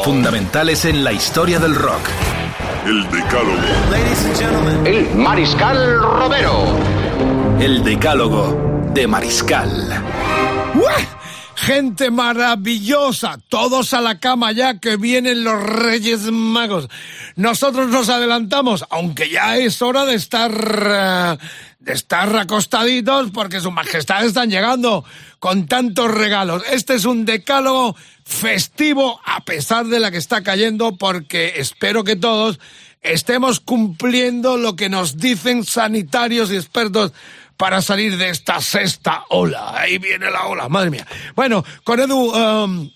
Fundamentales en la historia del rock. El Decálogo. El Mariscal Romero. El Decálogo de Mariscal. ¡Uah! Gente maravillosa, todos a la cama ya que vienen los Reyes Magos. Nosotros nos adelantamos, aunque ya es hora de estar eh, de estar acostaditos porque su majestad están llegando con tantos regalos. Este es un decálogo festivo a pesar de la que está cayendo porque espero que todos estemos cumpliendo lo que nos dicen sanitarios y expertos para salir de esta sexta ola. Ahí viene la ola, madre mía. Bueno, con Edu... um,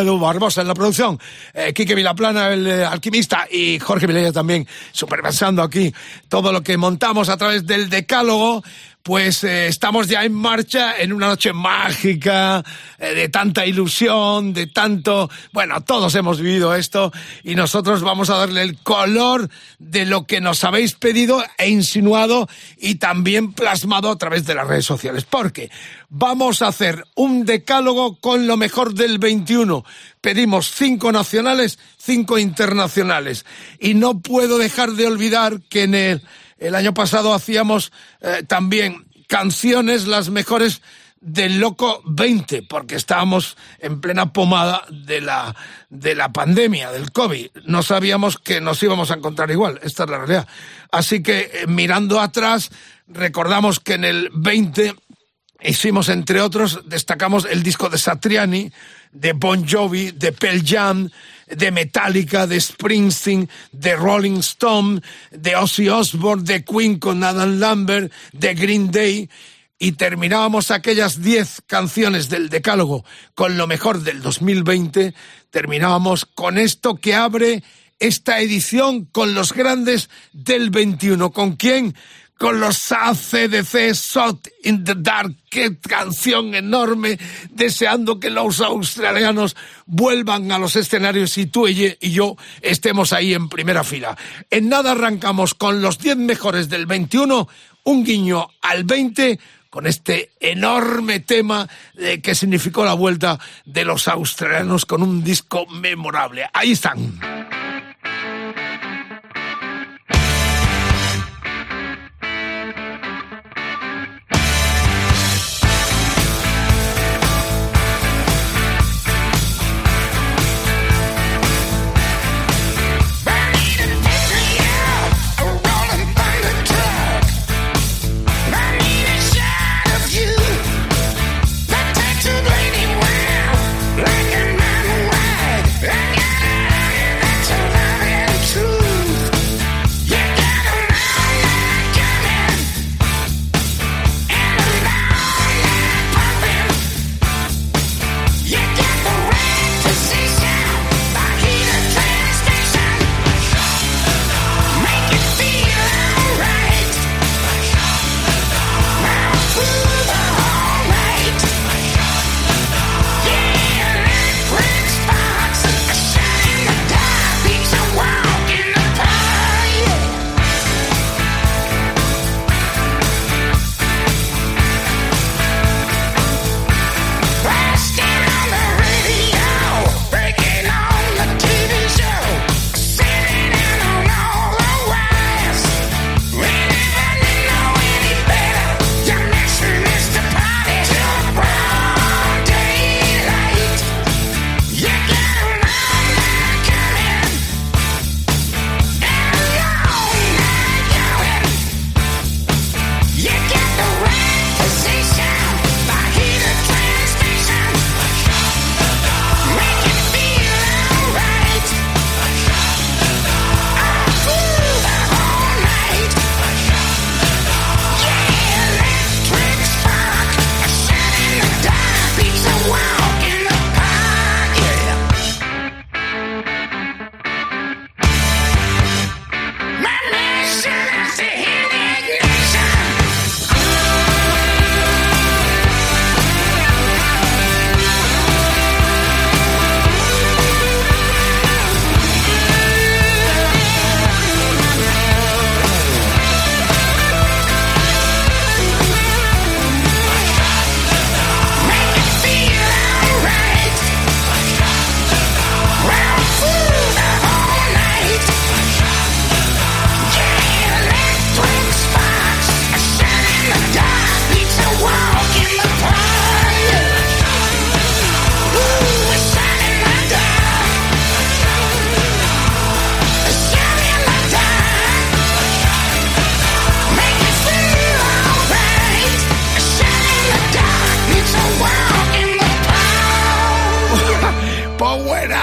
Edu Barbosa en la producción, eh, Vilaplana, el eh, alquimista, y Jorge Vilella también, supervisando aquí todo lo que montamos a través del decálogo, pues eh, estamos ya en marcha en una noche mágica, eh, de tanta ilusión, de tanto... Bueno, todos hemos vivido esto y nosotros vamos a darle el color de lo que nos habéis pedido e insinuado y también plasmado a través de las redes sociales. Porque vamos a hacer un decálogo con lo mejor del 21. Pedimos cinco nacionales, cinco internacionales. Y no puedo dejar de olvidar que en el, el año pasado hacíamos eh, también canciones, las mejores del Loco 20, porque estábamos en plena pomada de la, de la pandemia, del COVID. No sabíamos que nos íbamos a encontrar igual, esta es la realidad. Así que eh, mirando atrás, recordamos que en el 20 hicimos, entre otros, destacamos el disco de Satriani, de Bon Jovi, de Pearl Jam, de Metallica, de Springsteen, de Rolling Stone, de Ozzy Osbourne, de Queen con Adam Lambert, de Green Day, y terminábamos aquellas 10 canciones del Decálogo con lo mejor del 2020, terminábamos con esto que abre esta edición con los grandes del 21. ¿Con quién? Con los ACDC Shot in the Dark. Qué canción enorme, deseando que los australianos vuelvan a los escenarios y tú y yo estemos ahí en primera fila. En nada arrancamos con los 10 mejores del 21, un guiño al 20 con este enorme tema eh, que significó la vuelta de los australianos con un disco memorable. Ahí están.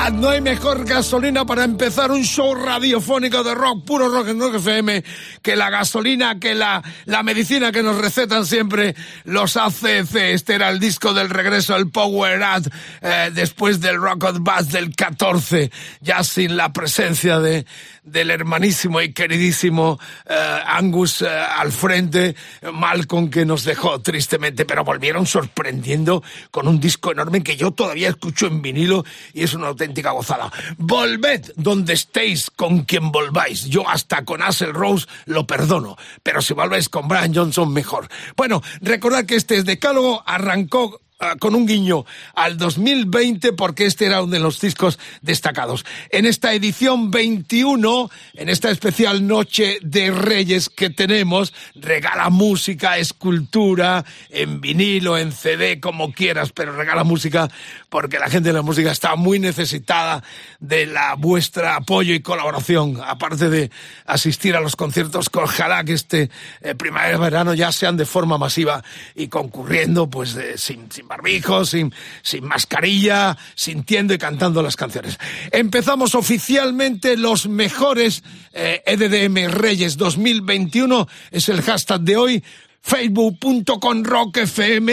Hay mejor gasolina para empezar un show radiofónico de rock, puro rock en Rock FM, que la gasolina, que la, la medicina que nos recetan siempre los ACC. Este era el disco del regreso, el Power Ad, eh, después del Rock Bass del 14, ya sin la presencia de, del hermanísimo y queridísimo eh, Angus eh, al frente, Malcolm que nos dejó tristemente, pero volvieron sorprendiendo con un disco enorme que yo todavía escucho en vinilo y es una auténtica gozada. Volved donde estéis con quien volváis. Yo hasta con Axel Rose lo perdono, pero si volvéis con Brian Johnson mejor. Bueno, recordad que este decálogo arrancó con un guiño al 2020 porque este era uno de los discos destacados. En esta edición 21, en esta especial Noche de Reyes que tenemos, regala música, escultura, en vinilo, en CD, como quieras, pero regala música porque la gente de la música está muy necesitada de la vuestra apoyo y colaboración, aparte de asistir a los conciertos, ojalá que este eh, primavera-verano ya sean de forma masiva y concurriendo pues sin, sin barbijo, sin, sin mascarilla, sintiendo y cantando las canciones. Empezamos oficialmente los mejores EDDM eh, e Reyes 2021, es el hashtag de hoy facebook.com rockfm,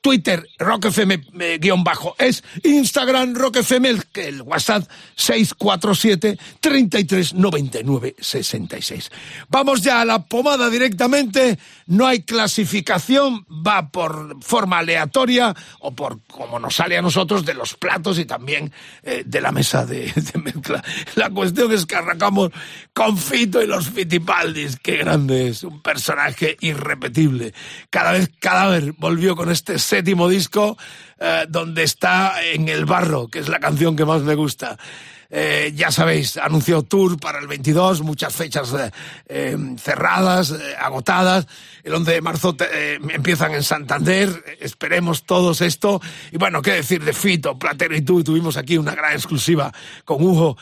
Twitter rockfm-es, Instagram rockfm, el, el WhatsApp 647 3399 66. Vamos ya a la pomada directamente, no hay clasificación, va por forma aleatoria o por como nos sale a nosotros de los platos y también eh, de la mesa de, de, mezcla. La cuestión es que arrancamos con Fito y los Fitipaldis, qué grande es, un personaje irrepetible cada vez Cadáver volvió con este séptimo disco eh, donde está en el barro, que es la canción que más me gusta. Eh, ya sabéis, anunció tour para el 22, muchas fechas eh, cerradas, agotadas. El 11 de marzo empiezan en Santander, esperemos todos esto. Y bueno, qué decir de Fito, Platero y tú, tuvimos aquí una gran exclusiva con Hugo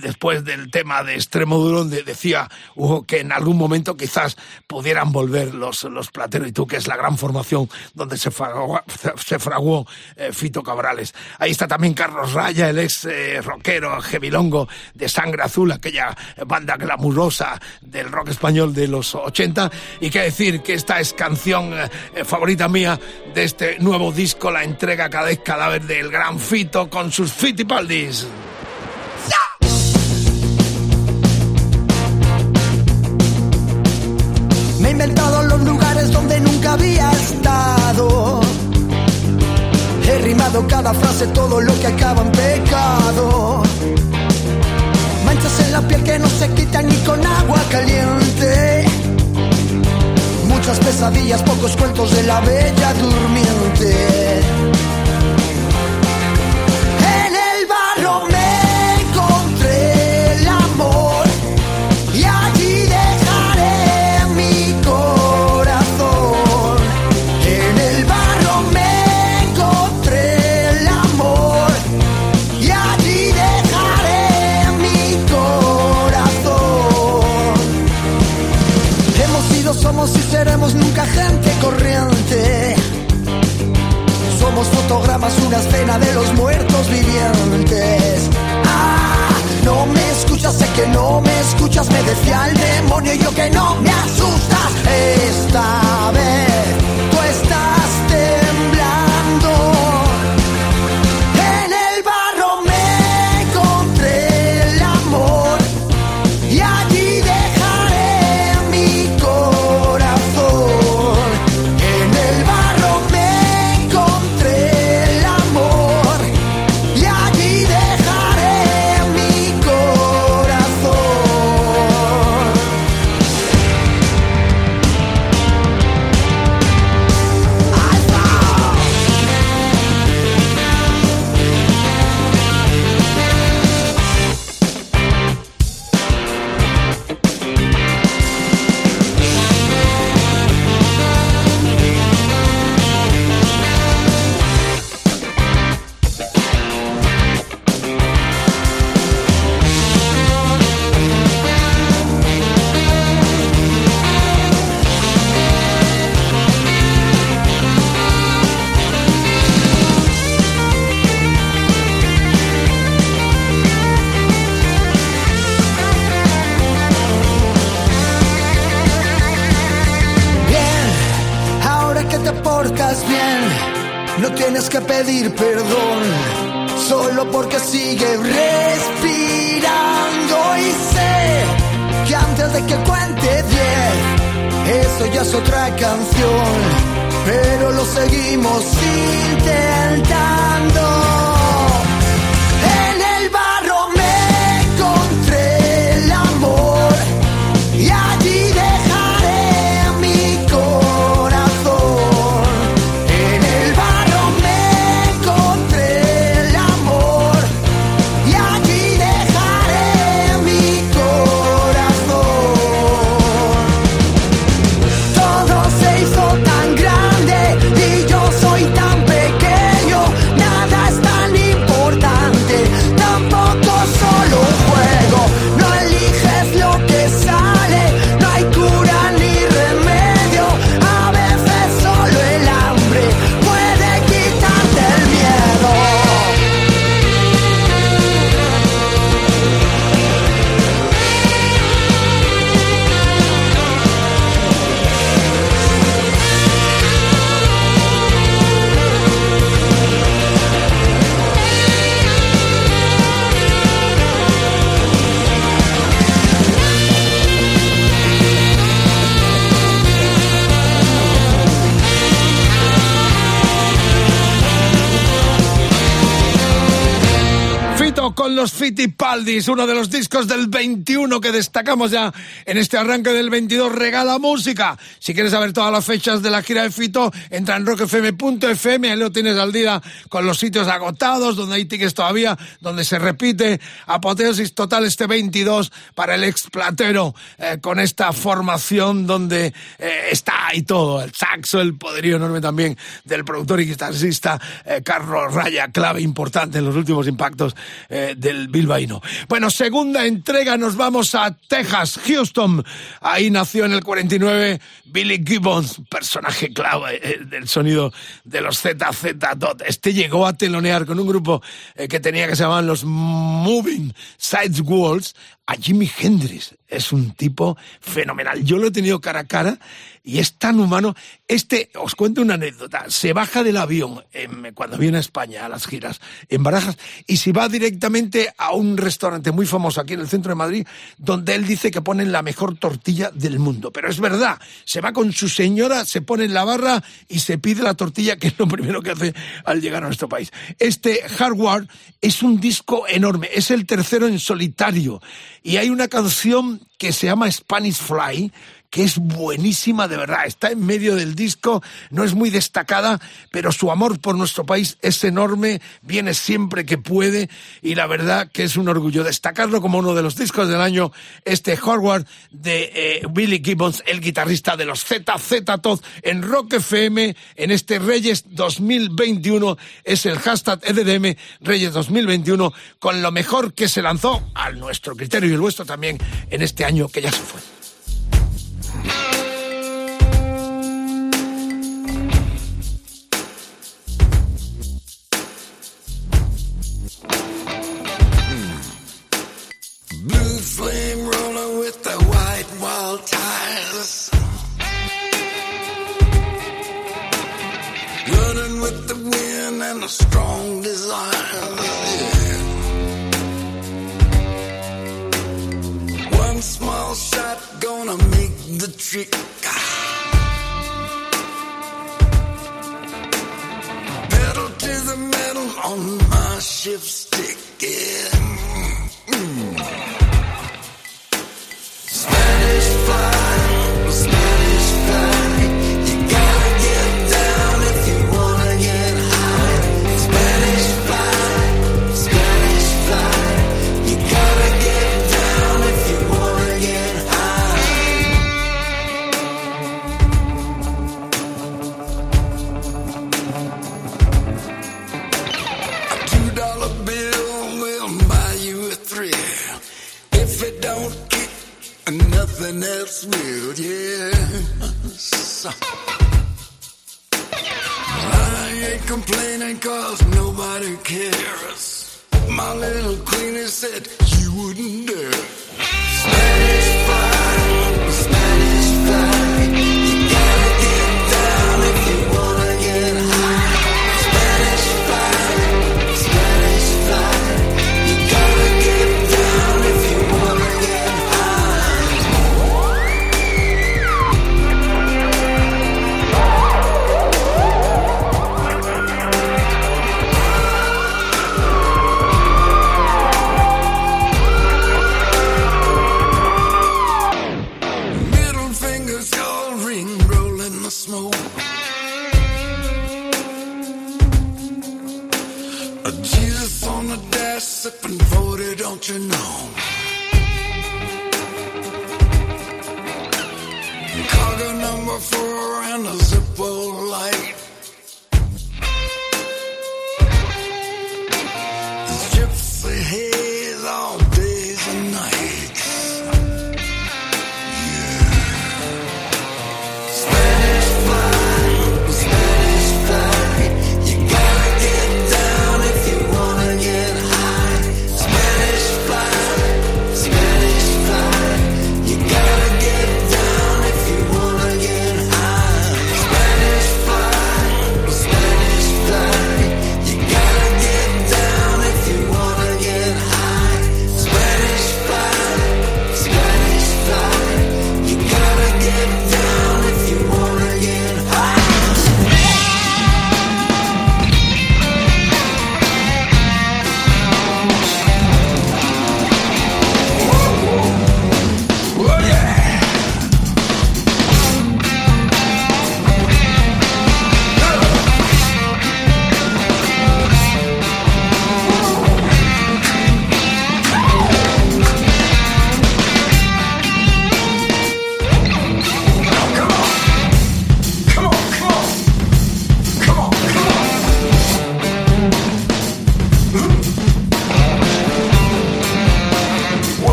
después del tema de Extremo Duro, donde decía Hugo que en algún momento quizás pudieran volver los, los Platero y tú, que es la gran formación donde se fraguó, se fraguó Fito Cabrales. Ahí está también Carlos Raya, el ex rockero Gevilongo de Sangre Azul, aquella banda glamurosa del rock español de los 80. Y qué decir que esta es canción eh, favorita mía de este nuevo disco, la entrega cada vez cadáver del gran Fito con sus Fitipaldis. Me he inventado los lugares donde nunca había estado. He rimado cada frase, todo lo que acaba en pecado. Que no se quitan ni con agua caliente. Muchas pesadillas, pocos cuentos de la bella durmiente. Una escena de los muertos vivientes. Ah, no me escuchas, sé que no me escuchas, me decía el demonio y yo que no me asustas. Esta vez perdón, solo porque sigue respirando y sé que antes de que cuente diez, eso ya es otra canción, pero lo seguimos intentando. Fitipaldis, uno de los discos del 21 que destacamos ya en este arranque del 22. Regala música. Si quieres saber todas las fechas de la gira de Fito, entra en rockfm.fm, ahí lo tienes al día con los sitios agotados, donde hay tickets todavía, donde se repite apoteosis total este 22 para el explatero, eh, con esta formación donde eh, está y todo, el saxo, el poderío enorme también del productor y guitarrista eh, Carlos Raya, clave importante en los últimos impactos del bilbaíno. Bueno, segunda entrega, nos vamos a Texas, Houston. Ahí nació en el 49 Billy Gibbons, personaje clave eh, del sonido de los ZZ Dot. Este llegó a telonear con un grupo eh, que tenía que se llamaban los Moving Sides Walls a Jimi Hendrix. Es un tipo fenomenal. Yo lo he tenido cara a cara y es tan humano. Este, os cuento una anécdota. Se baja del avión cuando viene a España a las giras en Barajas y se va directamente a un restaurante muy famoso aquí en el centro de Madrid donde él dice que ponen la mejor tortilla del mundo. Pero es verdad, se va con su señora, se pone en la barra y se pide la tortilla, que es lo primero que hace al llegar a nuestro país. Este Hardware es un disco enorme, es el tercero en solitario y hay una canción que se llama Spanish Fly, que es buenísima de verdad. Está en medio del disco, no es muy destacada, pero su amor por nuestro país es enorme, viene siempre que puede y la verdad que es un orgullo destacarlo como uno de los discos del año, este Howard de eh, Billy Gibbons, el guitarrista de los ZZ Todd en Rock FM, en este Reyes 2021, es el hashtag EDM Reyes 2021, con lo mejor que se lanzó, a nuestro criterio y el vuestro también, en este año que ya se fue. A strong desire. One small shot gonna make the trick. Pedal to the metal on my shift stick. Yeah. Cause nobody cares. My little queenie said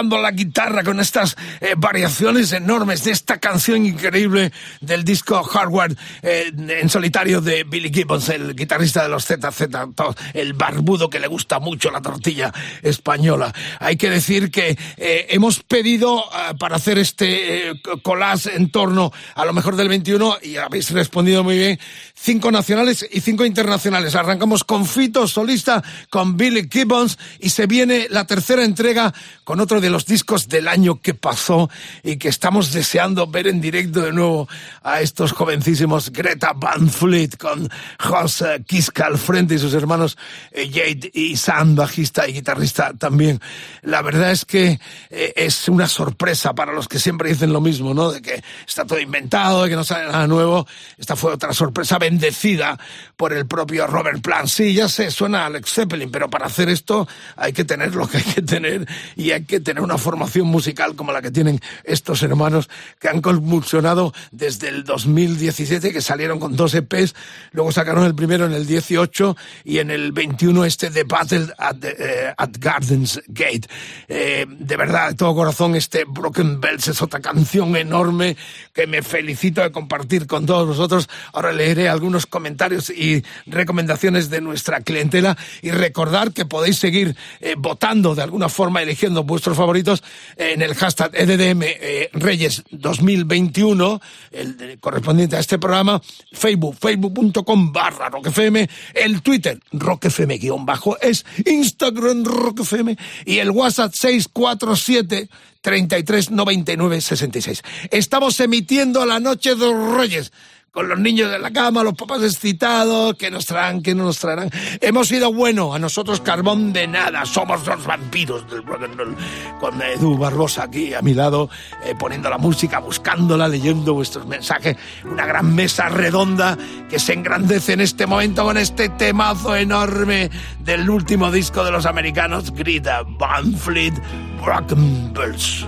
tocando la guitarra con estas eh, variaciones enormes de esta canción increíble del disco Hardware eh, en solitario de Billy Gibbons, el guitarrista de los ZZ, el barbudo que le gusta mucho la tortilla española. Hay que decir que eh, hemos pedido para hacer este collage en torno a lo mejor del 21 y habéis respondido muy bien, cinco nacionales y cinco internacionales. Arrancamos con Fito, solista, con Billy Gibbons y se viene la tercera entrega con otro de los discos del año que pasó y que estamos deseando ver en directo de nuevo a estos jovencísimos Greta Van Fleet con Jos Kiska al frente y sus hermanos eh, Jade y Sam, bajista y guitarrista también. La verdad es que eh, es una sorpresa para los que siempre dicen lo mismo, ¿no? De que está todo inventado, de que no sale nada nuevo. Esta fue otra sorpresa bendecida por el propio Robert Plant. Sí, ya sé, suena a Alex Zeppelin, pero para hacer esto hay que tener lo que hay que tener y hay que tener una formación musical como la que tienen estos hermanos que han convulsionado desde el 2017, que salieron con dos EPs, luego sacaron el primero en el 18 y en el 21 este The Battle at, eh, Gardens Gate. Eh, de verdad, de todo corazón, este Broken Bells es otra canción enorme que me felicito de compartir con todos vosotros. Ahora leeré algunos comentarios y recomendaciones de nuestra clientela y recordar que podéis seguir eh, votando de alguna forma, eligiendo vuestros favoritos en el hashtag EDDM eh, Reyes 2021, el correspondiente a este programa, Facebook, facebook.com barra roquefm, el Twitter roquefm es, Instagram roquefm y el WhatsApp 647 339966. Estamos emitiendo la noche de Reyes con los niños de la cama, los papás excitados, que nos traen, que no nos traerán. Hemos sido bueno, a nosotros carbón de nada, somos los vampiros del rock and roll. Con Edu Barbosa aquí a mi lado, eh, poniendo la música, buscándola, leyendo vuestros mensajes. Una gran mesa redonda que se engrandece en este momento con este temazo enorme del último disco de los americanos, Grita Van Fleet, Broken Bells.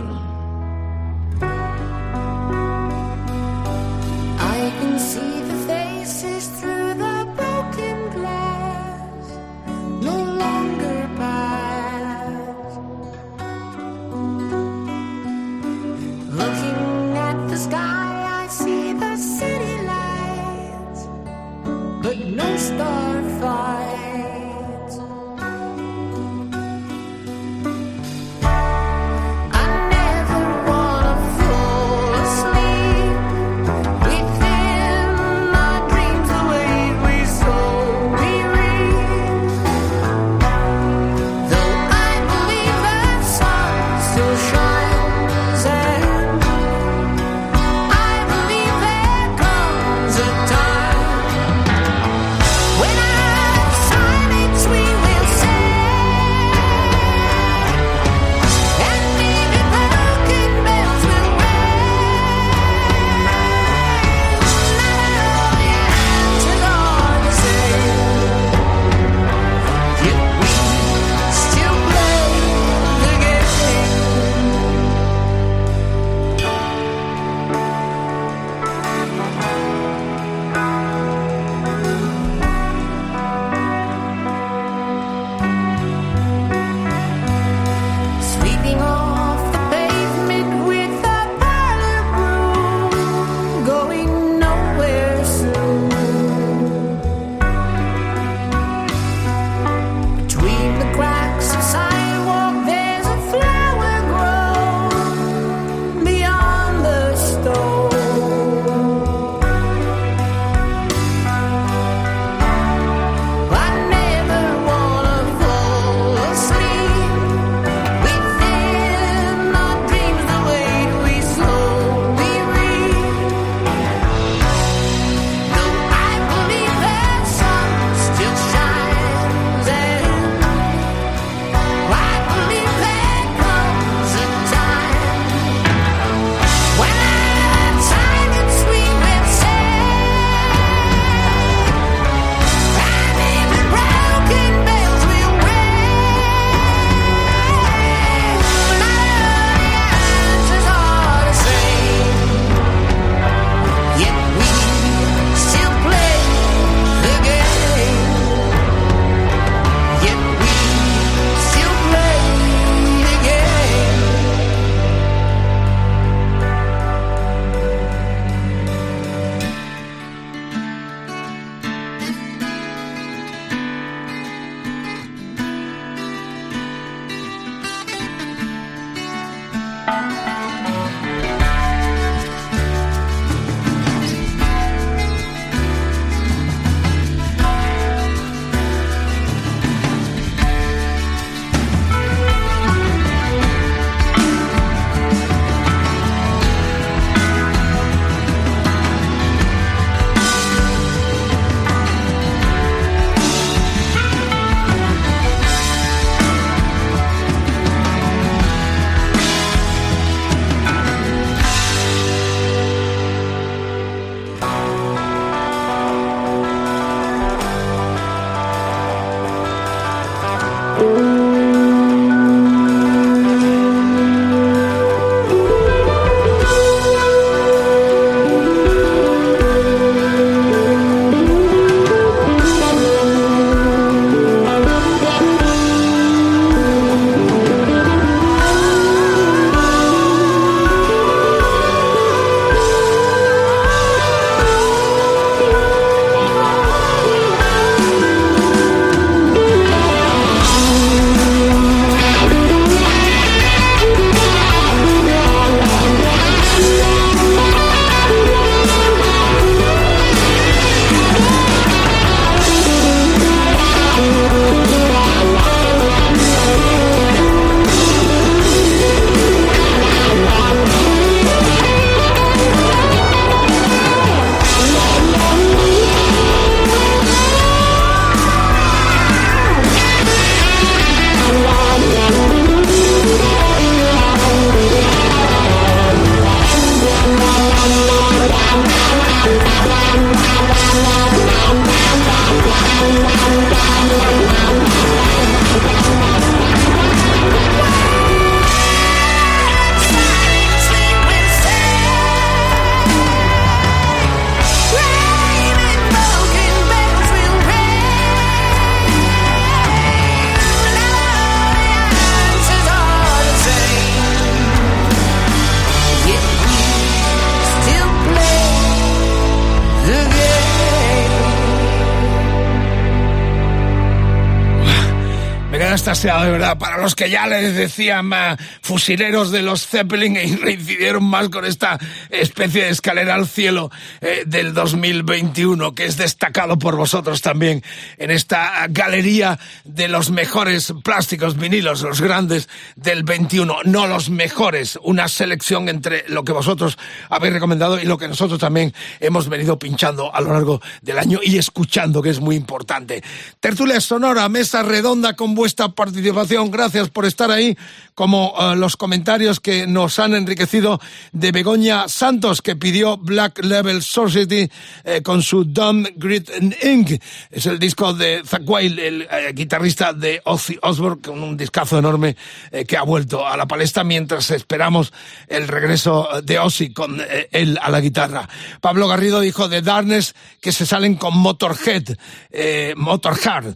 De verdad para los que ya les decían fusileros de los Zeppelin e reincidieron más con esta especie de escalera al cielo eh, del 2021 que es destacado por vosotros también en esta galería de los mejores plásticos vinilos, los grandes del 21, no los mejores, una selección entre lo que vosotros habéis recomendado y lo que nosotros también hemos venido pinchando a lo largo del año y escuchando, que es muy importante. Tertulia Sonora, mesa redonda con vuestra participación. Gracias por estar ahí, como eh, los comentarios que nos han enriquecido de Begoña Santos, que pidió Black Level Society eh, con su Dumb Grit Ink. Es el disco de Zach Wild, el eh, guitarrista de Ozzy Osbourne, con un discazo enorme ha vuelto a la palestra mientras esperamos el regreso de Ozzy con él a la guitarra. Pablo Garrido dijo de Darkness que se salen con Motorhead, Motorhead.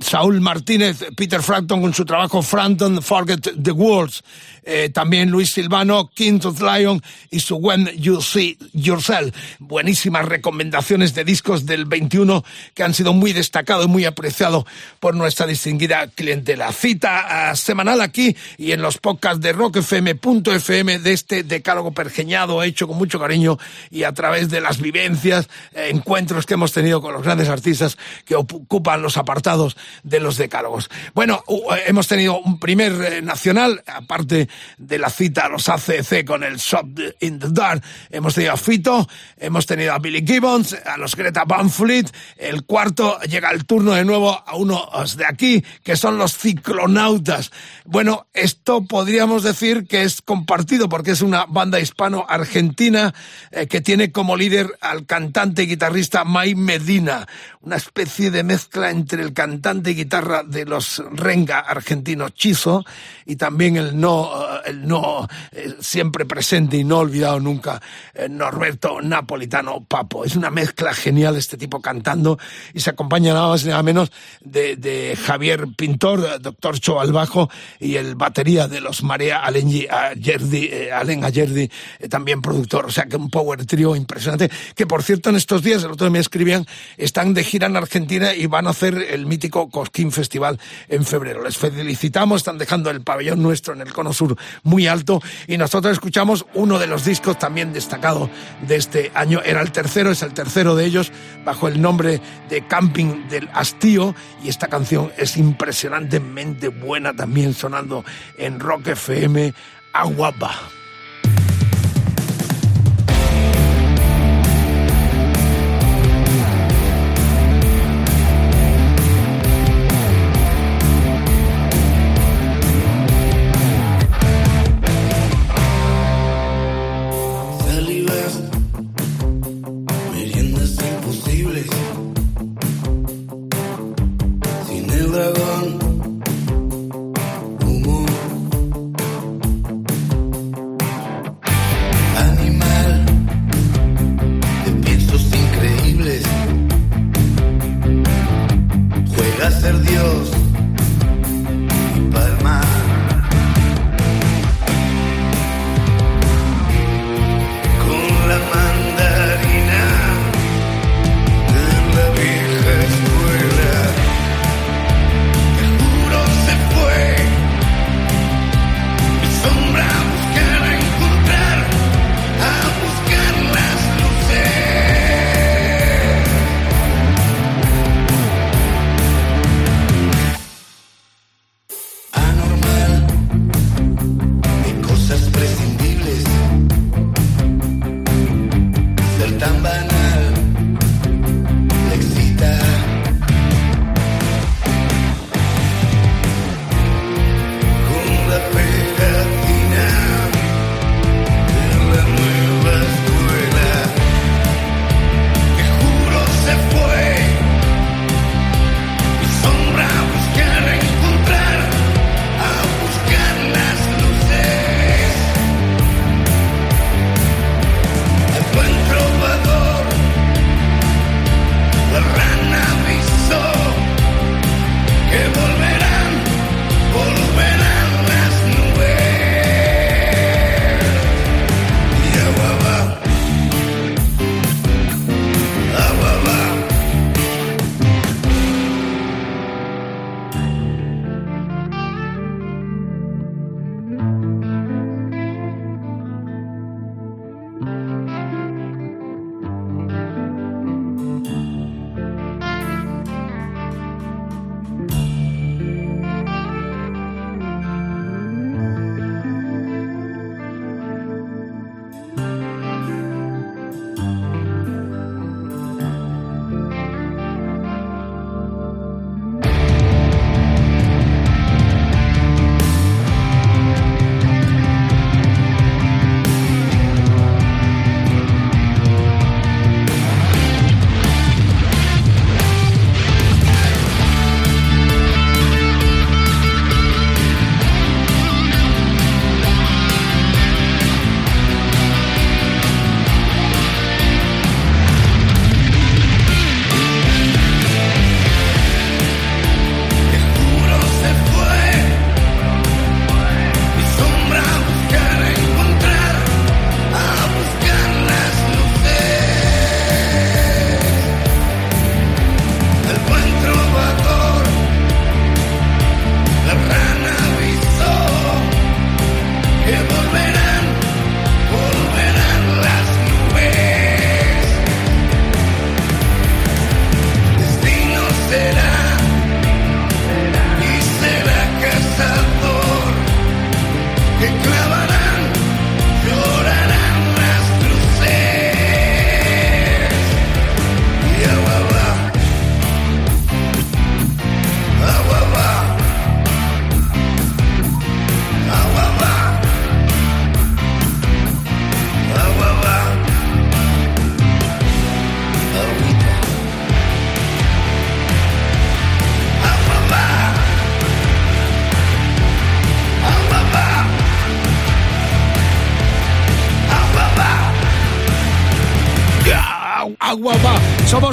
Saúl Martínez, Peter Frampton con su trabajo Frampton Forget the Worlds. Eh, también Luis Silvano, King of Lion y su When You See Yourself. Buenísimas recomendaciones de discos del 21 que han sido muy destacados y muy apreciados por nuestra distinguida clientela. Cita ah, semanal aquí y en los podcasts de rockfm.fm de este decálogo pergeñado hecho con mucho cariño y a través de las vivencias, eh, encuentros que hemos tenido con los grandes artistas que ocupan los apartados de los decálogos. Bueno, eh, hemos tenido un primer nacional, aparte de la cita a los ACC con el Shop in the Dark. Hemos tenido a Fito, hemos tenido a Billy Gibbons, a los Greta Van Fleet. El cuarto llega el turno de nuevo a unos de aquí, que son los ciclonautas. Bueno, esto podríamos decir que es compartido porque es una banda hispano-argentina eh, que tiene como líder al cantante y guitarrista May Medina, una especie de mezcla entre el cantante y guitarra de los renga argentinos Chizo y también el no el no eh, siempre presente y no olvidado nunca, eh, Norberto Napolitano Papo. Es una mezcla genial este tipo cantando y se acompaña nada más y nada menos de, Javier Pintor, doctor Cho bajo y el batería de los Marea Alen Ayerdi, eh, Ayerdi, también productor. O sea que un power trio impresionante que por cierto en estos días, el otro día me escribían, están de gira en Argentina y van a hacer el mítico Cosquín Festival en febrero. Les felicitamos, están dejando el pabellón nuestro en el Cono Sur muy alto y nosotros escuchamos uno de los discos también destacado de este año. Era el tercero, es el tercero de ellos bajo el nombre de Camping del Hastío y esta canción es impresionantemente buena también sonando en Rock FM Aguapa.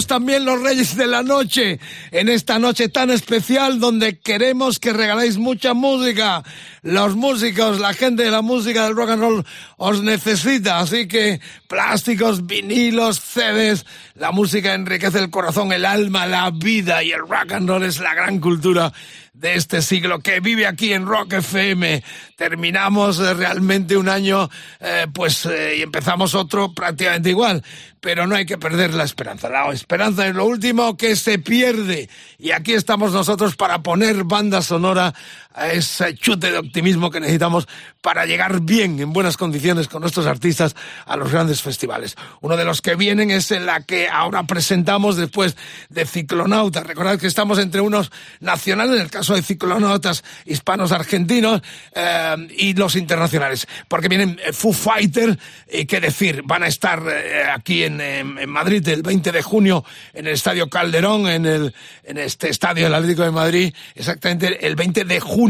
También los reyes de la noche, en esta noche tan especial donde queremos que regaléis mucha música. Los músicos, la gente de la música del rock and roll os necesita, así que plásticos, vinilos, CDs, la música enriquece el corazón, el alma, la vida y el rock and roll es la gran cultura de este siglo que vive aquí en Rock FM. Terminamos eh, realmente un año, eh, pues, eh, y empezamos otro prácticamente igual pero no hay que perder la esperanza. La esperanza es lo último que se pierde. Y aquí estamos nosotros para poner banda sonora a ese chute de optimismo que necesitamos para llegar bien, en buenas condiciones, con nuestros artistas a los grandes festivales. Uno de los que vienen es la que ahora presentamos después de Ciclonautas. Recordad que estamos entre unos nacionales, en el caso de Ciclonautas hispanos argentinos, eh, y los internacionales. Porque vienen eh, Foo Fighter, y qué decir, van a estar eh, aquí en en, Madrid el 20 de junio en el Estadio Calderón, en, el, en este estadio del Atlético de Madrid, exactamente el 20 de junio.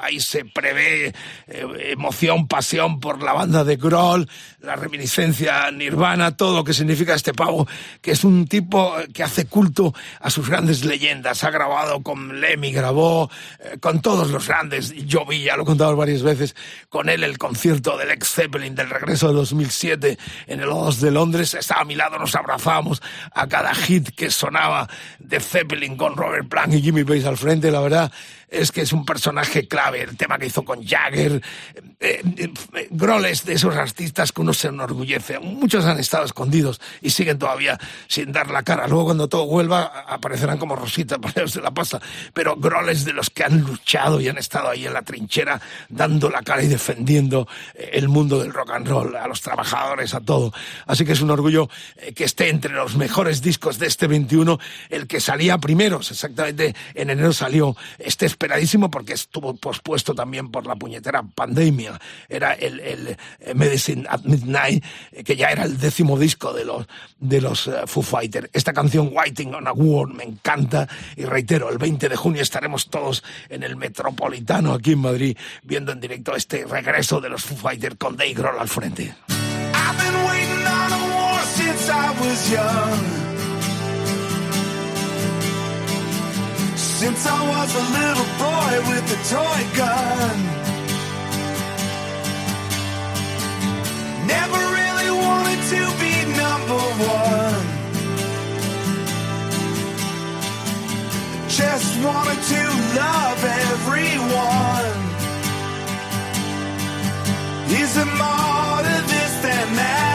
Ahí se prevé eh, emoción, pasión por la banda de Grohl, la reminiscencia nirvana, todo lo que significa este pavo, que es un tipo que hace culto a sus grandes leyendas. Ha grabado con Lemmy, grabó eh, con todos los grandes. Yo vi, ya lo he contado varias veces, con él el concierto del ex Zeppelin del regreso de 2007 en el Oz de Londres. Estaba mi lado nos abrazábamos a cada hit que sonaba de Zeppelin con Robert Plant y Jimmy Page al frente, la verdad es que es un personaje clave, el tema que hizo con Jagger, eh, eh, Groles de esos artistas que uno se enorgullece. Muchos han estado escondidos y siguen todavía sin dar la cara. Luego cuando todo vuelva aparecerán como rositas para de la pasta. Pero Groles de los que han luchado y han estado ahí en la trinchera dando la cara y defendiendo eh, el mundo del rock and roll, a los trabajadores, a todo. Así que es un orgullo que esté entre los mejores discos de este 21, el que salía primero, exactamente en enero salió este esperadísimo porque estuvo pospuesto también por la puñetera pandemia. Era el, el eh, Medicine at Midnight, eh, que ya era el décimo disco de los, de los uh, Foo Fighters. Esta canción, Waiting on a War, me encanta. Y reitero, el 20 de junio estaremos todos en el Metropolitano aquí en Madrid, viendo en directo este regreso de los Foo Fighters con Dave Grohl al frente. I was young. Since I was a little boy with a toy gun. Never really wanted to be number one. Just wanted to love everyone. Is it more to this than that?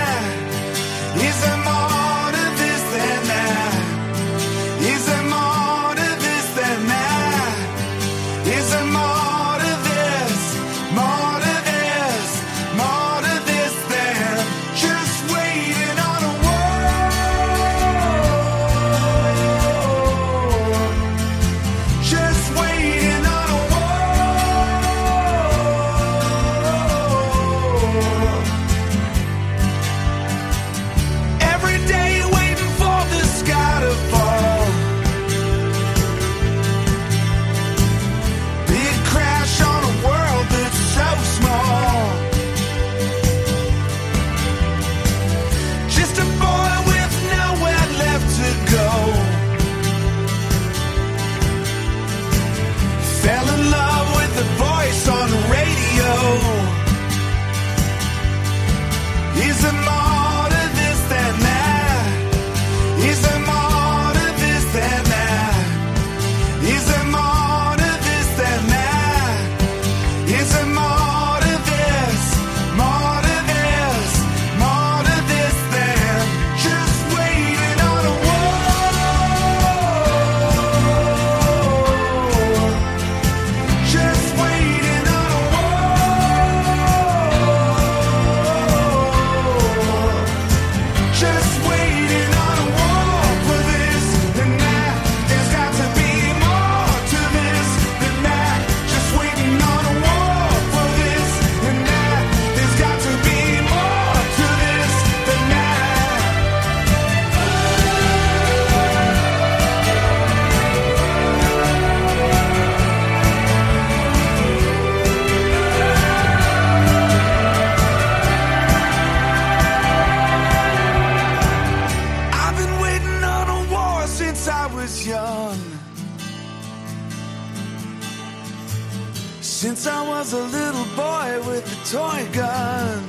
Toy gun.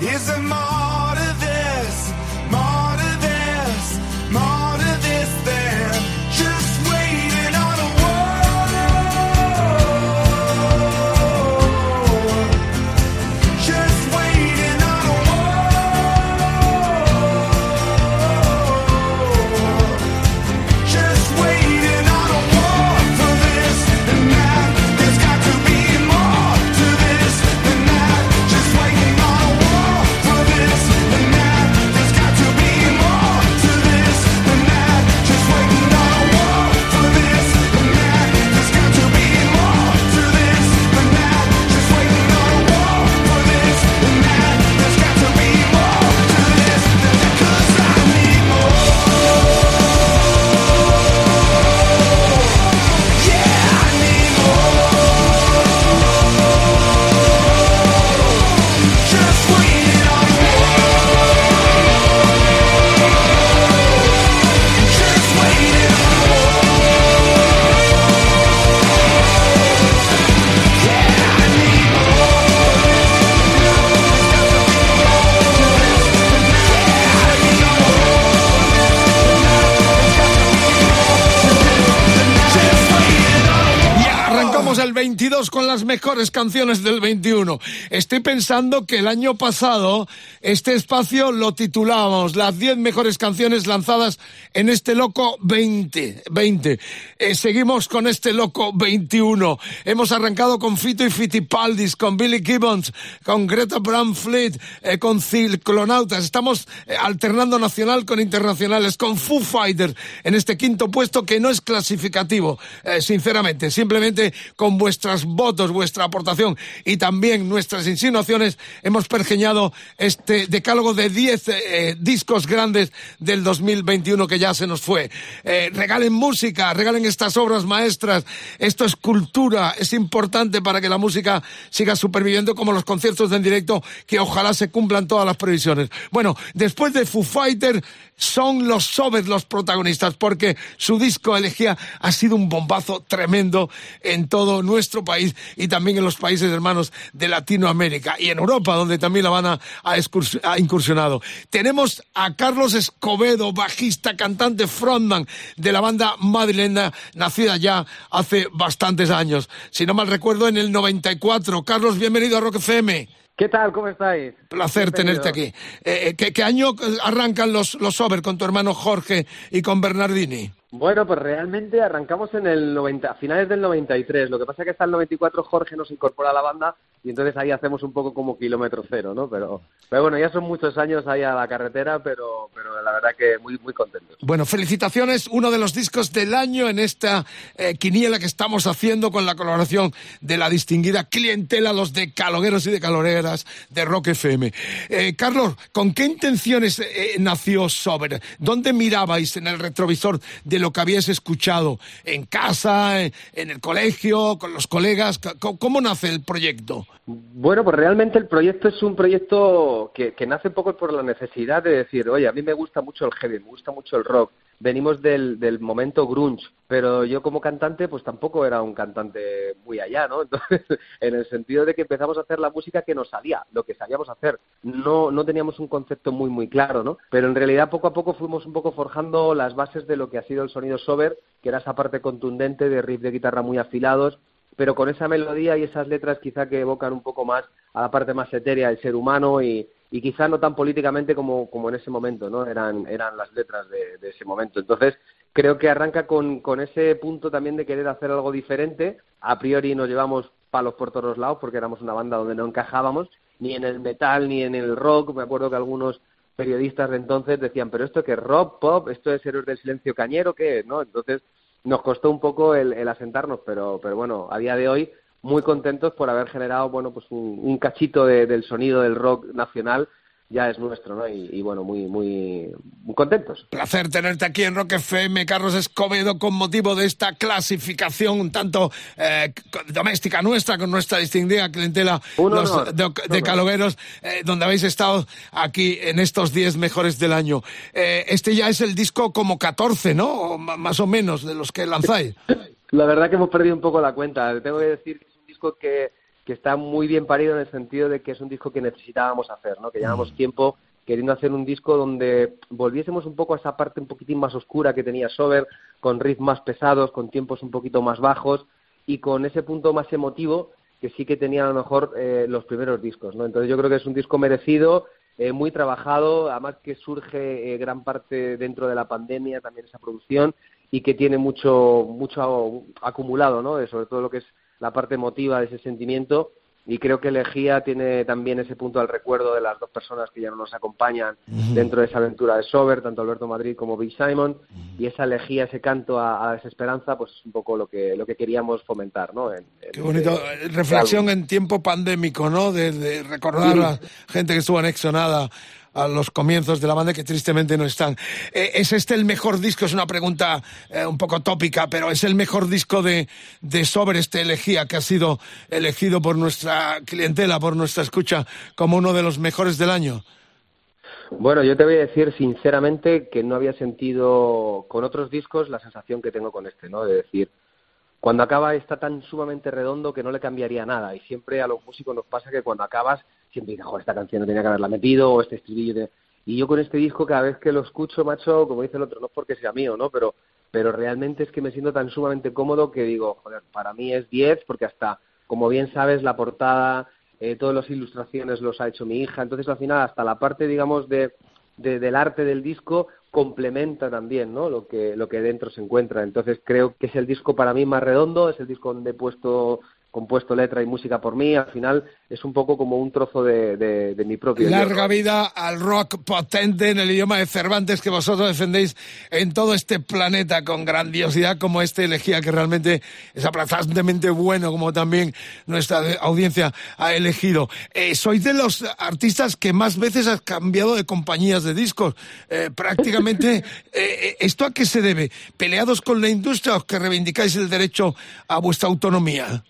Is there more mejores canciones del 21. Estoy pensando que el año pasado este espacio lo titulábamos las 10 mejores canciones lanzadas en este loco 20. 20. Eh, seguimos con este loco 21. Hemos arrancado con Fito y Fitipaldis, con Billy Gibbons, con Greta Bramfleet, eh, con Ciclonautas. Estamos eh, alternando nacional con internacionales, con Foo Fighters en este quinto puesto que no es clasificativo, eh, sinceramente. Simplemente con vuestros votos, vuestra aportación y también nuestras insinuaciones hemos pergeñado este decálogo de 10 eh, discos grandes del 2021 que ya se nos fue. Eh, regalen música, regalen estas obras maestras. Esto es cultura, es importante para que la música siga superviviendo como los conciertos en directo que ojalá se cumplan todas las previsiones. Bueno, después de Foo Fighter son los Sobers los protagonistas porque su disco elegía ha sido un bombazo tremendo en todo nuestro país y también en los países hermanos de Latinoamérica y en Europa donde también la Habana ha incursionado. Tenemos a Carlos Escobedo, bajista, cantante, frontman de la banda madrileña nacida ya hace bastantes años. Si no mal recuerdo en el 94. Carlos, bienvenido a Rock FM. ¿Qué tal? ¿Cómo estáis? Placer tenerte aquí. Eh, ¿qué, qué año arrancan los, los Sober con tu hermano Jorge y con Bernardini? Bueno, pues realmente arrancamos en el 90, a finales del 93. Lo que pasa es que hasta el 94 Jorge nos incorpora a la banda y entonces ahí hacemos un poco como kilómetro cero, ¿no? Pero, pero bueno, ya son muchos años ahí a la carretera, pero, pero la verdad que muy, muy contentos. Bueno, felicitaciones, uno de los discos del año en esta eh, quiniela que estamos haciendo con la colaboración de la distinguida clientela, los de calogueros y de caloreras de Rock FM. Eh, Carlos, ¿con qué intenciones eh, nació Sober? ¿Dónde mirabais en el retrovisor de lo que habíais escuchado? ¿En casa, en, el colegio, con los colegas? C- ¿Cómo, cómo nace el proyecto? Bueno, pues realmente el proyecto es un proyecto que, que nace un poco por la necesidad de decir, oye, a mí me gusta mucho el heavy, me gusta mucho el rock, venimos del, del momento grunge, pero yo como cantante pues tampoco era un cantante muy allá, ¿no? Entonces, en el sentido de que empezamos a hacer la música que nos salía, lo que sabíamos hacer. No, no teníamos un concepto muy, muy claro, ¿no? Pero en realidad poco a poco fuimos un poco forjando las bases de lo que ha sido el sonido sober, que era esa parte contundente de riff de guitarra muy afilados, pero con esa melodía y esas letras quizá que evocan un poco más a la parte más etérea del ser humano y, y quizá no tan políticamente como, como en ese momento, ¿no? Eran, eran las letras de, ese momento. Entonces, creo que arranca con, con ese punto también de querer hacer algo diferente. A priori nos llevamos palos por todos lados porque éramos una banda donde no encajábamos, ni en el metal ni en el rock. Me acuerdo que algunos periodistas de entonces decían, pero esto que es rock, pop, esto es Héroes del Silencio Cañero, ¿qué es? ¿no? Entonces, nos costó un poco el, el asentarnos, pero, pero bueno, a día de hoy muy contentos por haber generado bueno pues un, un cachito de- del sonido del rock nacional ya es nuestro, ¿no? Y, y bueno, muy, muy, muy contentos. Placer tenerte aquí en Rock FM, Carlos Escobedo, con motivo de esta clasificación un tanto eh, doméstica nuestra, con nuestra distinguida clientela los de. Calogueros, eh, donde habéis estado aquí en estos 10 mejores del año. Eh, este ya es el disco como 14, ¿no? O más o menos, de los que lanzáis. La verdad que hemos perdido un poco la cuenta. Tengo que decir que disco que, que está muy bien parido en el sentido de que es un disco que necesitábamos hacer, ¿no? Que llevamos mm. tiempo queriendo hacer un disco donde volviésemos un poco a esa parte un poquitín más oscura que tenía Sober, con riffs más pesados, con tiempos un poquito más bajos y con ese punto más emotivo que sí que tenía a lo mejor eh, los primeros discos, ¿no? Entonces yo creo que es un disco merecido, eh, muy trabajado, además que surge eh, gran parte dentro de la pandemia también esa producción y que tiene mucho mucho acumulado, ¿no? sobre todo lo que es la parte emotiva de ese sentimiento y creo que Elegía tiene también ese punto al recuerdo de las dos personas que ya no nos acompañan dentro de esa aventura de Sober, tanto Alberto Madrid como Big Simon, y esa elegía, ese canto a, a, desesperanza, pues es un poco lo que, lo que queríamos fomentar, ¿no? Qué bonito, eh, reflexión en tiempo pandémico, ¿no? De, recordar a la gente que estuvo anexionada a los comienzos de la banda que tristemente no están. Eh, ¿Es este el mejor disco? Es una pregunta eh, un poco tópica, pero ¿es el mejor disco de, de Sober, este elegía, que ha sido elegido por nuestra clientela, por nuestra escucha, como uno de los mejores del año? Bueno, yo te voy a decir sinceramente que no había sentido con otros discos la sensación que tengo con este, ¿no? De decir, cuando acaba está tan sumamente redondo que no le cambiaría nada. Y siempre a los músicos nos pasa que cuando acabas siempre dice, joder, esta canción no tenía que haberla metido, o este estribillo. Y yo con este disco, cada vez que lo escucho, macho, como dice el otro, no es porque sea mío, ¿no? Pero, pero realmente es que me siento tan sumamente cómodo que digo, joder, para mí es 10, porque hasta, como bien sabes, la portada, eh, todas las ilustraciones los ha hecho mi hija. Entonces, al final, hasta la parte, digamos, de, de, del arte del disco complementa también ¿no? lo que lo que dentro se encuentra entonces creo que es el disco para mí más redondo es el disco donde he puesto compuesto letra y música por mí, al final es un poco como un trozo de, de, mi propio. Larga vida al rock potente en el idioma de Cervantes que vosotros defendéis en todo este planeta con grandiosidad como este elegía que realmente es aplazantemente bueno como también nuestra audiencia ha elegido. Eh, sois de los artistas que más veces has cambiado de compañías de discos. Eh, prácticamente, eh, ¿esto a qué se debe? ¿Peleados con la industria o que reivindicáis el derecho a vuestra autonomía?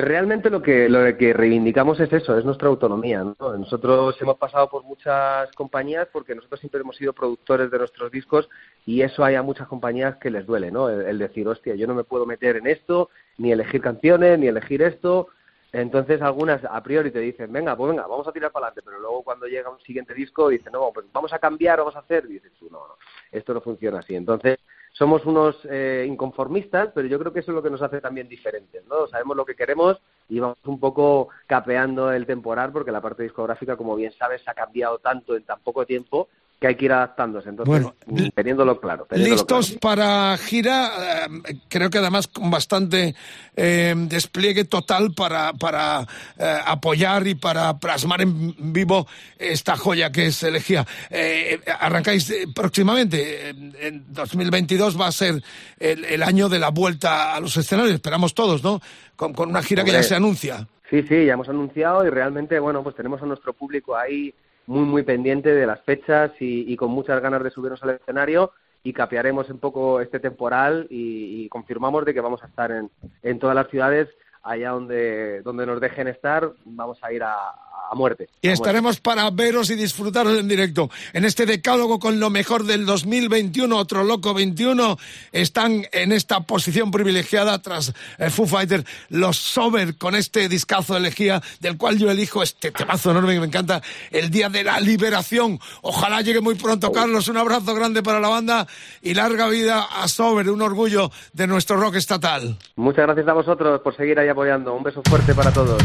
Realmente lo que, lo que reivindicamos es eso, es nuestra autonomía. Nosotros hemos pasado por muchas compañías porque nosotros siempre hemos sido productores de nuestros discos y eso hay a muchas compañías que les duele, ¿no? El, decir, hostia, yo no me puedo meter en esto, ni elegir canciones, ni elegir esto. Entonces algunas a priori te dicen, venga, pues venga, vamos a tirar para adelante, pero luego cuando llega un siguiente disco dicen, no, pues vamos a cambiar, vamos a hacer, y dices tú, no, no, esto no funciona así. Entonces somos unos eh, inconformistas, pero yo creo que eso es lo que nos hace también diferentes, ¿no? Sabemos lo que queremos y vamos un poco capeando el temporal porque la parte discográfica, como bien sabes, ha cambiado tanto en tan poco tiempo que hay que ir adaptándose. Entonces, mm, teniéndolo claro. listos para gira, eh, creo que además con bastante eh, despliegue total para, para eh, apoyar y para plasmar en vivo esta joya que es Elegía. arrancáis próximamente, en 2022 va a ser el, año de la vuelta a los escenarios, esperamos todos, ¿no? Con, con una gira que ya se anuncia. Sí, sí, ya hemos anunciado y realmente, bueno, pues tenemos a nuestro público ahí muy, muy pendiente de las fechas y, con muchas ganas de subirnos al escenario y capearemos un poco este temporal y, confirmamos de que vamos a estar en, en todas las ciudades allá donde, donde nos dejen estar, vamos a ir a, a muerte. Y estaremos para veros y disfrutaros en directo. En este decálogo con lo mejor del 2021, otro loco 21, están en esta posición privilegiada tras el Foo Fighter, los Sober con este discazo de elegía, del cual yo elijo este temazo enorme que me encanta, el Día de la Liberación. Ojalá llegue muy pronto, Carlos. Un abrazo grande para la banda y larga vida a Sober, un orgullo de nuestro rock estatal. Muchas gracias a vosotros por seguir ahí apoyando. Un beso fuerte para todos.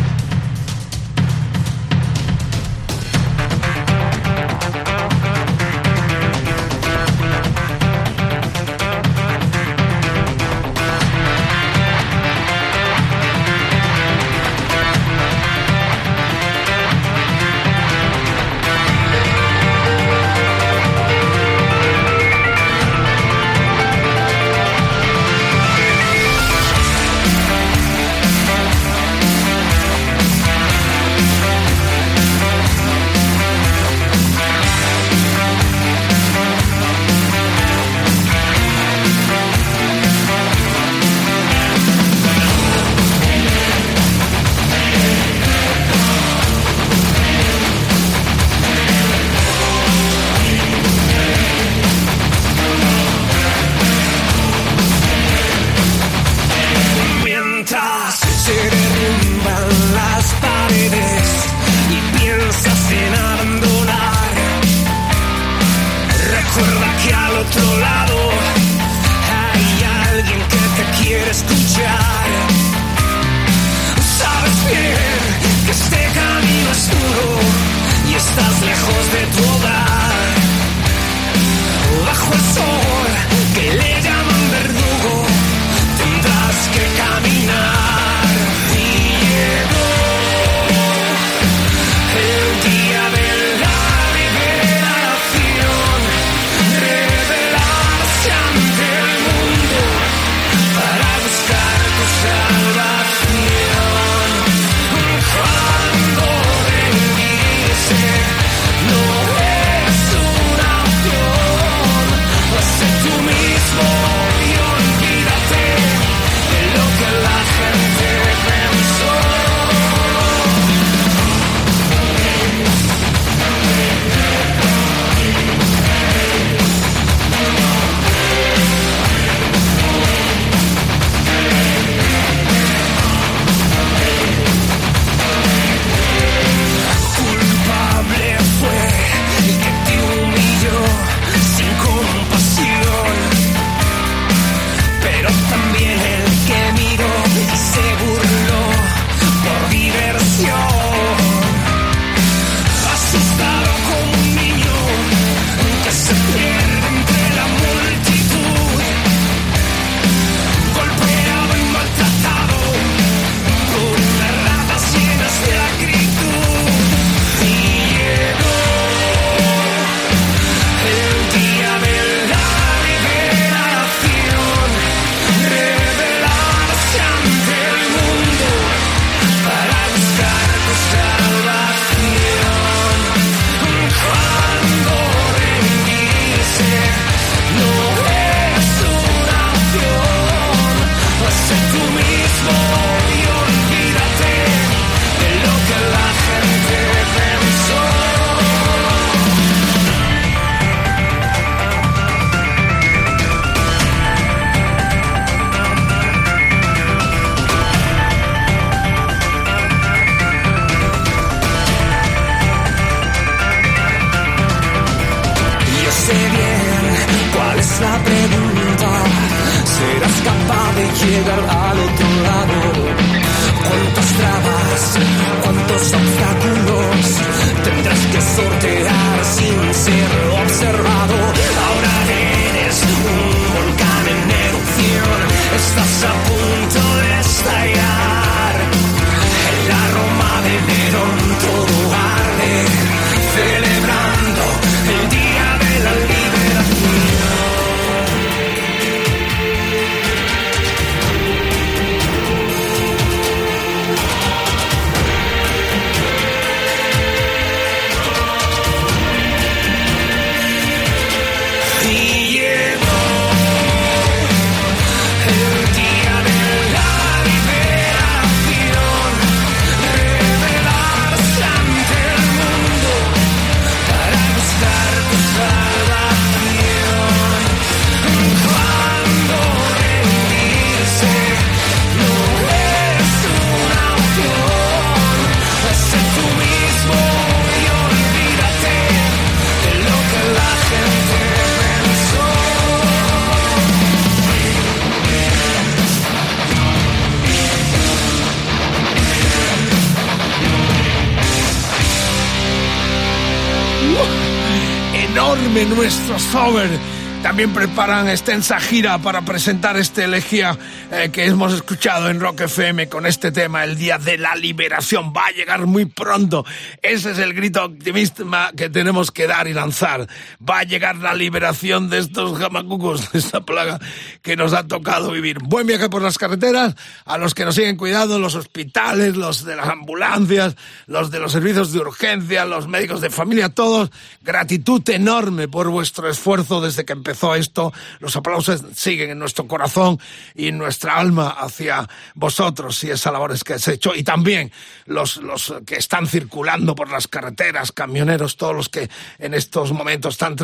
También preparan extensa gira para presentar este elegía eh, que hemos escuchado en Rock FM con este tema, el Día de la Liberación. Va a llegar muy pronto. Ese es el grito optimista que tenemos que dar y lanzar. Va a llegar la liberación de estos jamacucos, de esta plaga que nos ha tocado vivir. Buen viaje por las carreteras, a los que nos siguen cuidando, los hospitales, los de las ambulancias, los de los servicios de urgencia, los médicos de familia, todos. Gratitud enorme por vuestro esfuerzo desde que empezó esto, los aplausos siguen en nuestro corazón y en nuestra alma hacia vosotros y esas labores que has hecho. Y también los, los que están circulando por las carreteras, camioneros, todos los que en estos momentos tan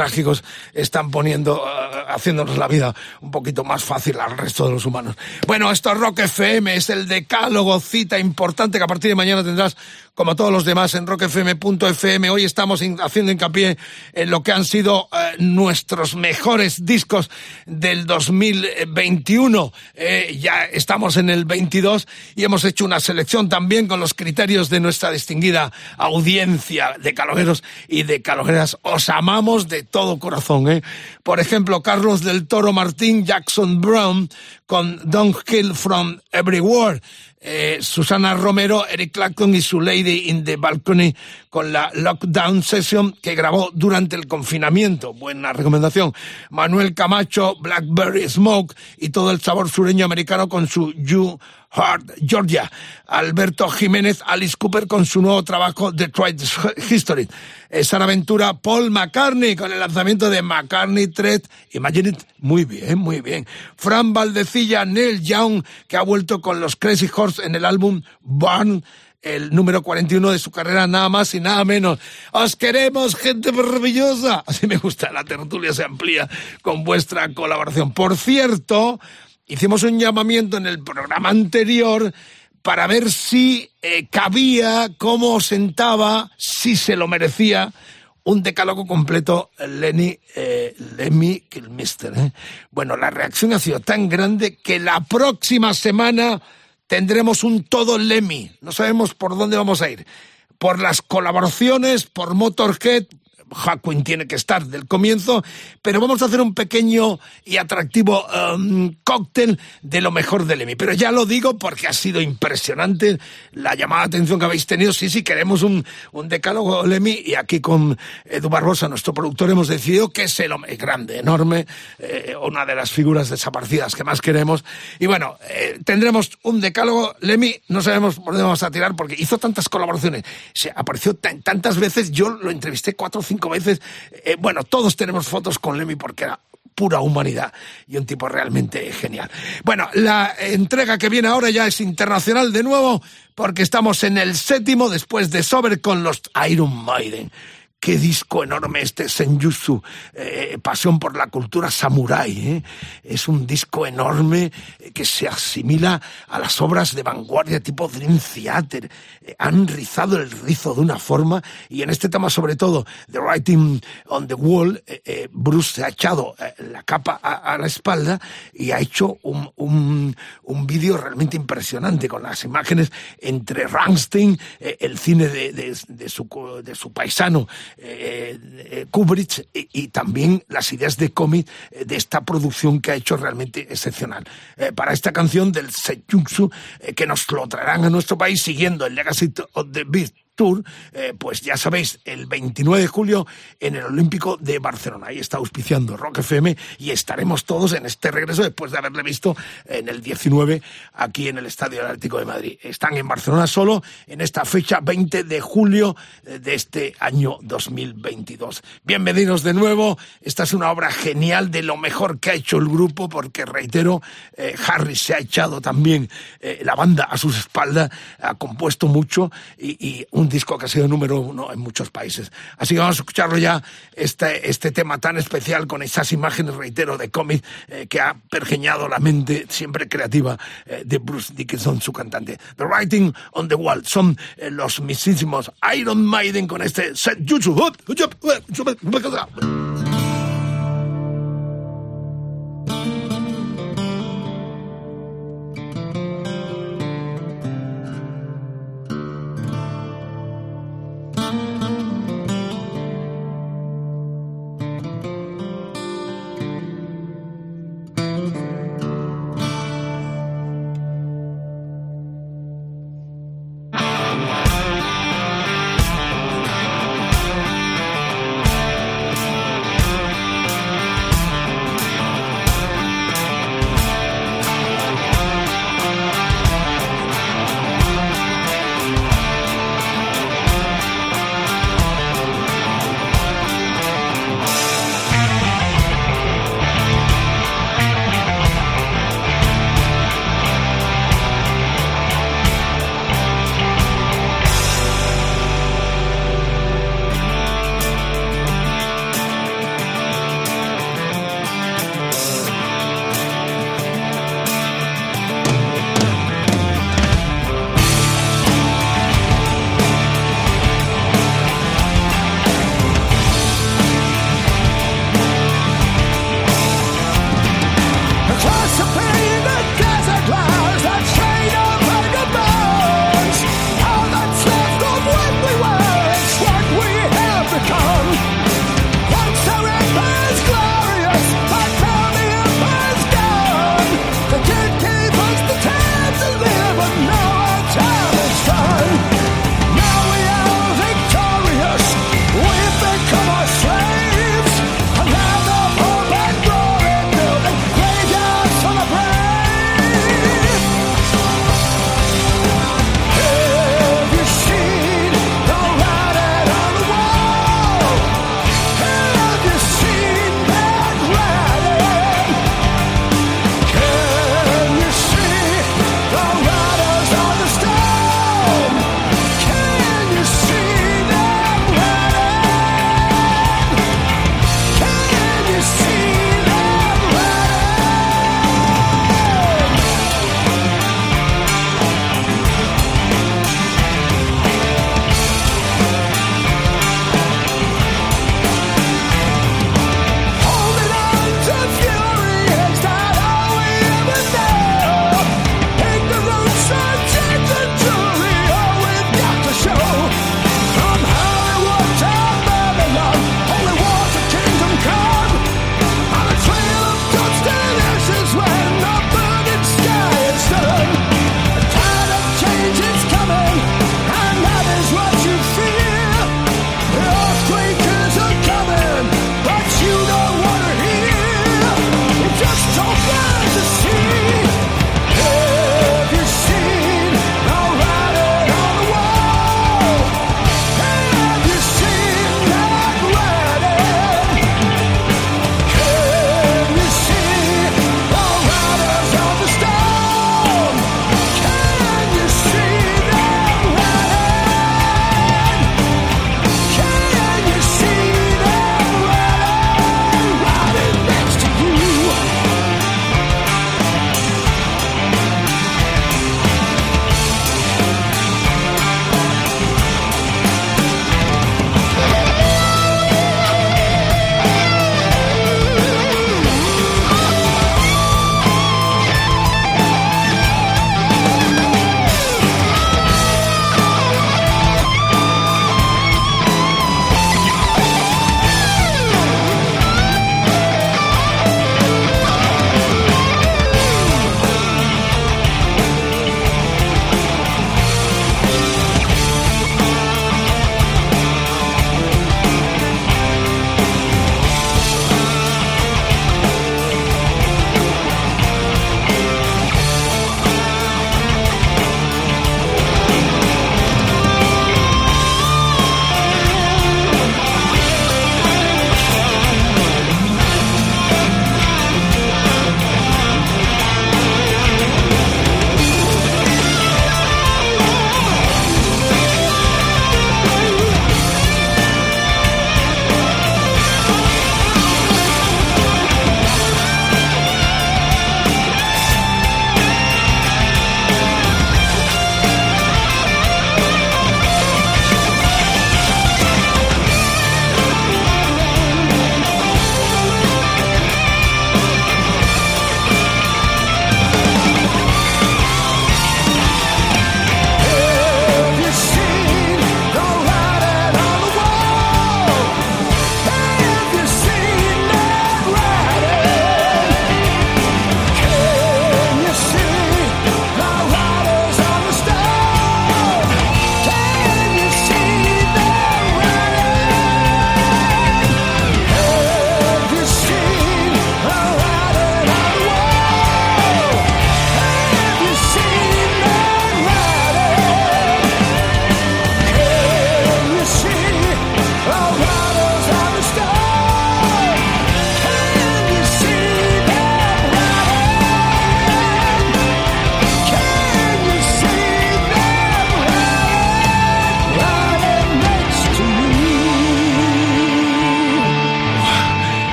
están poniendo, eh, haciéndonos la vida un poquito más fácil al resto de los humanos. Bueno, esto es Rock FM, es el decálogo, cita importante que a partir de mañana tendrás como todos los demás, en rockfm.fm. Hoy estamos haciendo hincapié en lo que han sido eh, nuestros mejores discos del 2021. Eh, ya estamos en el 22 y hemos hecho una selección también con los criterios de nuestra distinguida audiencia de calogueros y de calogueras. Os amamos de todo corazón. ¿eh? Por ejemplo, Carlos del Toro Martín, Jackson Brown, con Don't Kill from Everywhere. Eh, Susana Romero, Eric Clapton y su Lady in the Balcony con la Lockdown Session que grabó durante el confinamiento. Buena recomendación. Manuel Camacho, Blackberry Smoke y todo el sabor sureño americano con su You Heart Georgia. Alberto Jiménez, Alice Cooper con su nuevo trabajo Detroit History. Eh, Sara Ventura, Paul McCartney con el lanzamiento de McCartney Thread. Imagine it. Muy bien, muy bien. Fran Valdecilla, Neil Young, que ha vuelto con los Crazy Horse en el álbum Burn el número 41 de su carrera, nada más y nada menos. Os queremos, gente maravillosa. Así me gusta, la tertulia se amplía con vuestra colaboración. Por cierto, hicimos un llamamiento en el programa anterior para ver si eh, cabía, cómo sentaba, si se lo merecía un decálogo completo Lenny eh, Lemmy Kilmister. ¿eh? Bueno, la reacción ha sido tan grande que la próxima semana tendremos un todo Lemmy. No sabemos por dónde vamos a ir. Por las colaboraciones, por Motorhead, Hawkwind tiene que estar del comienzo, pero vamos a hacer un pequeño y atractivo um, cóctel de lo mejor del EMI. Pero ya lo digo porque ha sido impresionante la llamada de atención que habéis tenido. Sí, sí, queremos un, un decálogo EMI y aquí con Edu Barbosa, nuestro productor, hemos decidido que es el grande, enorme, eh, una de las figuras desaparecidas que más queremos. Y bueno, eh, tendremos un decálogo Lemmy, no sabemos por dónde vamos a tirar porque hizo tantas colaboraciones, se apareció tantas veces, yo lo entrevisté cuatro o cinco veces. Eh, bueno, todos tenemos fotos con Lemmy porque era pura humanidad y un tipo realmente genial. Bueno, la entrega que viene ahora ya es internacional de nuevo porque estamos en el séptimo después de Sober con los Iron Maiden. Qué disco enorme este Senjutsu, eh, Pasión por la cultura samurái. ¿eh? Es un disco enorme que se asimila a las obras de vanguardia tipo Dream Theater. Eh, han rizado el rizo de una forma y en este tema sobre todo, The Writing on the Wall, Bruce se ha echado la capa a, la espalda y ha hecho un, un, un vídeo realmente impresionante con las imágenes entre Rammstein, el cine de, de, su, de su paisano, eh, eh, Kubrick y, también las ideas de cómic eh, de esta producción que ha hecho realmente excepcional. para esta canción del Sejutsu, que nos lo traerán a nuestro país siguiendo el Legacy of the Beast Tour, eh, pues ya sabéis, el 29 de julio en el Olímpico de Barcelona. Ahí está auspiciando Rock FM y estaremos todos en este regreso después de haberle visto en el 19 aquí en el Estadio Atlético de Madrid. Están en Barcelona solo en esta fecha 20 de julio eh, de este año 2022. Bienvenidos de nuevo. Esta es una obra genial de lo mejor que ha hecho el grupo porque, reitero, eh, Harry se ha echado también la banda a sus espaldas, ha compuesto mucho y, y un disco que ha sido número uno en muchos países. Así que vamos a escucharlo ya, este, este tema tan especial con esas imágenes, reitero, de cómic eh, que ha pergeñado la mente siempre creativa eh, de Bruce Dickinson, su cantante. The Writing on the Wall son eh, los mismísimos Iron Maiden con este set.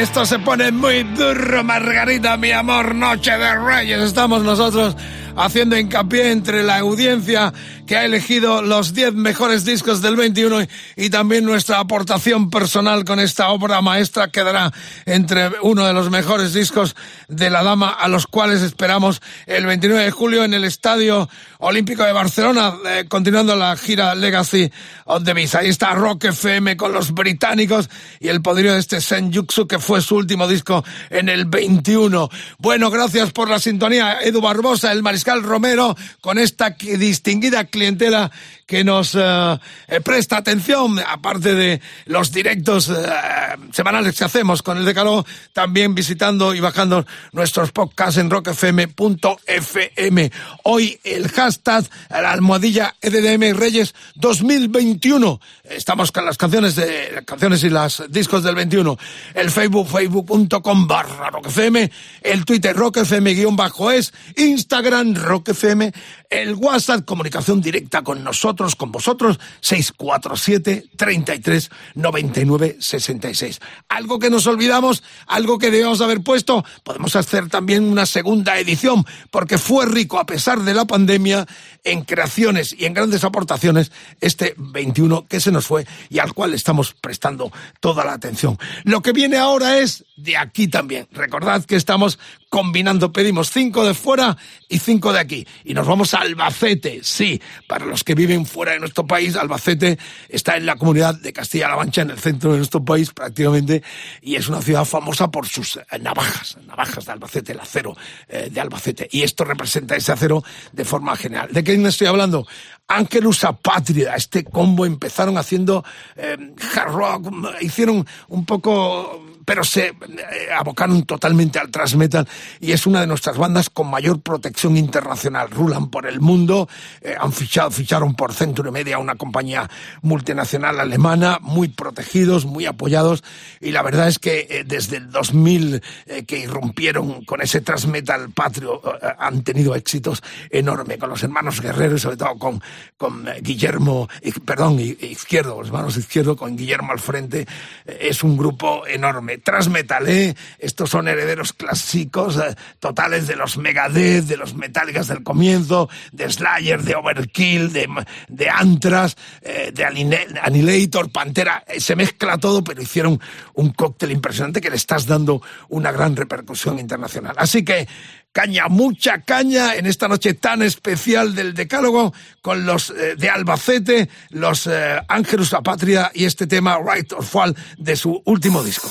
Esto se pone muy duro, Margarita, mi amor, Noche de Reyes. Estamos nosotros haciendo hincapié entre la audiencia que ha elegido los 10 mejores discos del 21 y también nuestra aportación personal con esta obra maestra quedará entre uno de los mejores discos de la dama a los cuales esperamos el 29 de julio en el Estadio Olímpico de Barcelona, eh, continuando la gira Legacy of the Beast. Ahí está Rock FM con los británicos y el poderío de este Senjutsu que fue su último disco en el 21. Bueno, gracias por la sintonía. Edu Barbosa, el Mariscal Romero, con esta distinguida clientela que nos eh, eh, presta atención, aparte de los directos eh, semanales que hacemos con el Decalo, también visitando y bajando nuestros podcasts en rockfm.fm. Hoy el hashtag, la almohadilla EDM Reyes 2021. Estamos con las canciones de canciones y las discos del 21. El Facebook, facebook.com barra rockfm, el Twitter rockfm guion bajo es, Instagram rockfm, el WhatsApp, comunicación directa con nosotros, con vosotros, 647 33 99 66. Algo que nos olvidamos, algo que debemos haber puesto, podemos hacer también una segunda edición, porque fue rico, a pesar de la pandemia, en creaciones y en grandes aportaciones, este 21 que se nos fue y al cual estamos prestando toda la atención. Lo que viene ahora es de aquí también. Recordad que estamos combinando, pedimos cinco de fuera y cinco de aquí. Y nos vamos a Albacete, sí, para los que viven fuera de nuestro país, Albacete está en la comunidad de Castilla-La Mancha, en el centro de nuestro país prácticamente, y es una ciudad famosa por sus eh, navajas, navajas de Albacete, el acero eh, de Albacete. Y esto representa ese acero de forma general. ¿De qué estoy hablando? Ángelus Patria, este combo empezaron haciendo eh, hard rock, hicieron un poco pero se eh, abocaron totalmente al thrash metal y es una de nuestras bandas con mayor protección internacional. Rulan por el mundo, eh, han fichado, ficharon por Century Media, una compañía multinacional alemana, muy protegidos, muy apoyados y la verdad es que eh, desde el 2000 que irrumpieron con ese thrash metal patrio han tenido éxitos enormes con los hermanos guerreros, sobre todo con, con Guillermo, perdón, izquierdo, los hermanos izquierdo con Guillermo al frente, es un grupo enorme transmetalé, estos son herederos clásicos eh, totales de los Megadeth, de los Metallicas del comienzo, de Slayer, de Overkill, de, de Antras, eh, de Annihilator, Pantera, eh, se mezcla todo, pero hicieron un cóctel impresionante que le estás dando una gran repercusión internacional. Así que caña, mucha caña en esta noche tan especial del Decálogo con los de Albacete, los Ángelus a Patria y este tema Right or Fall de su último disco.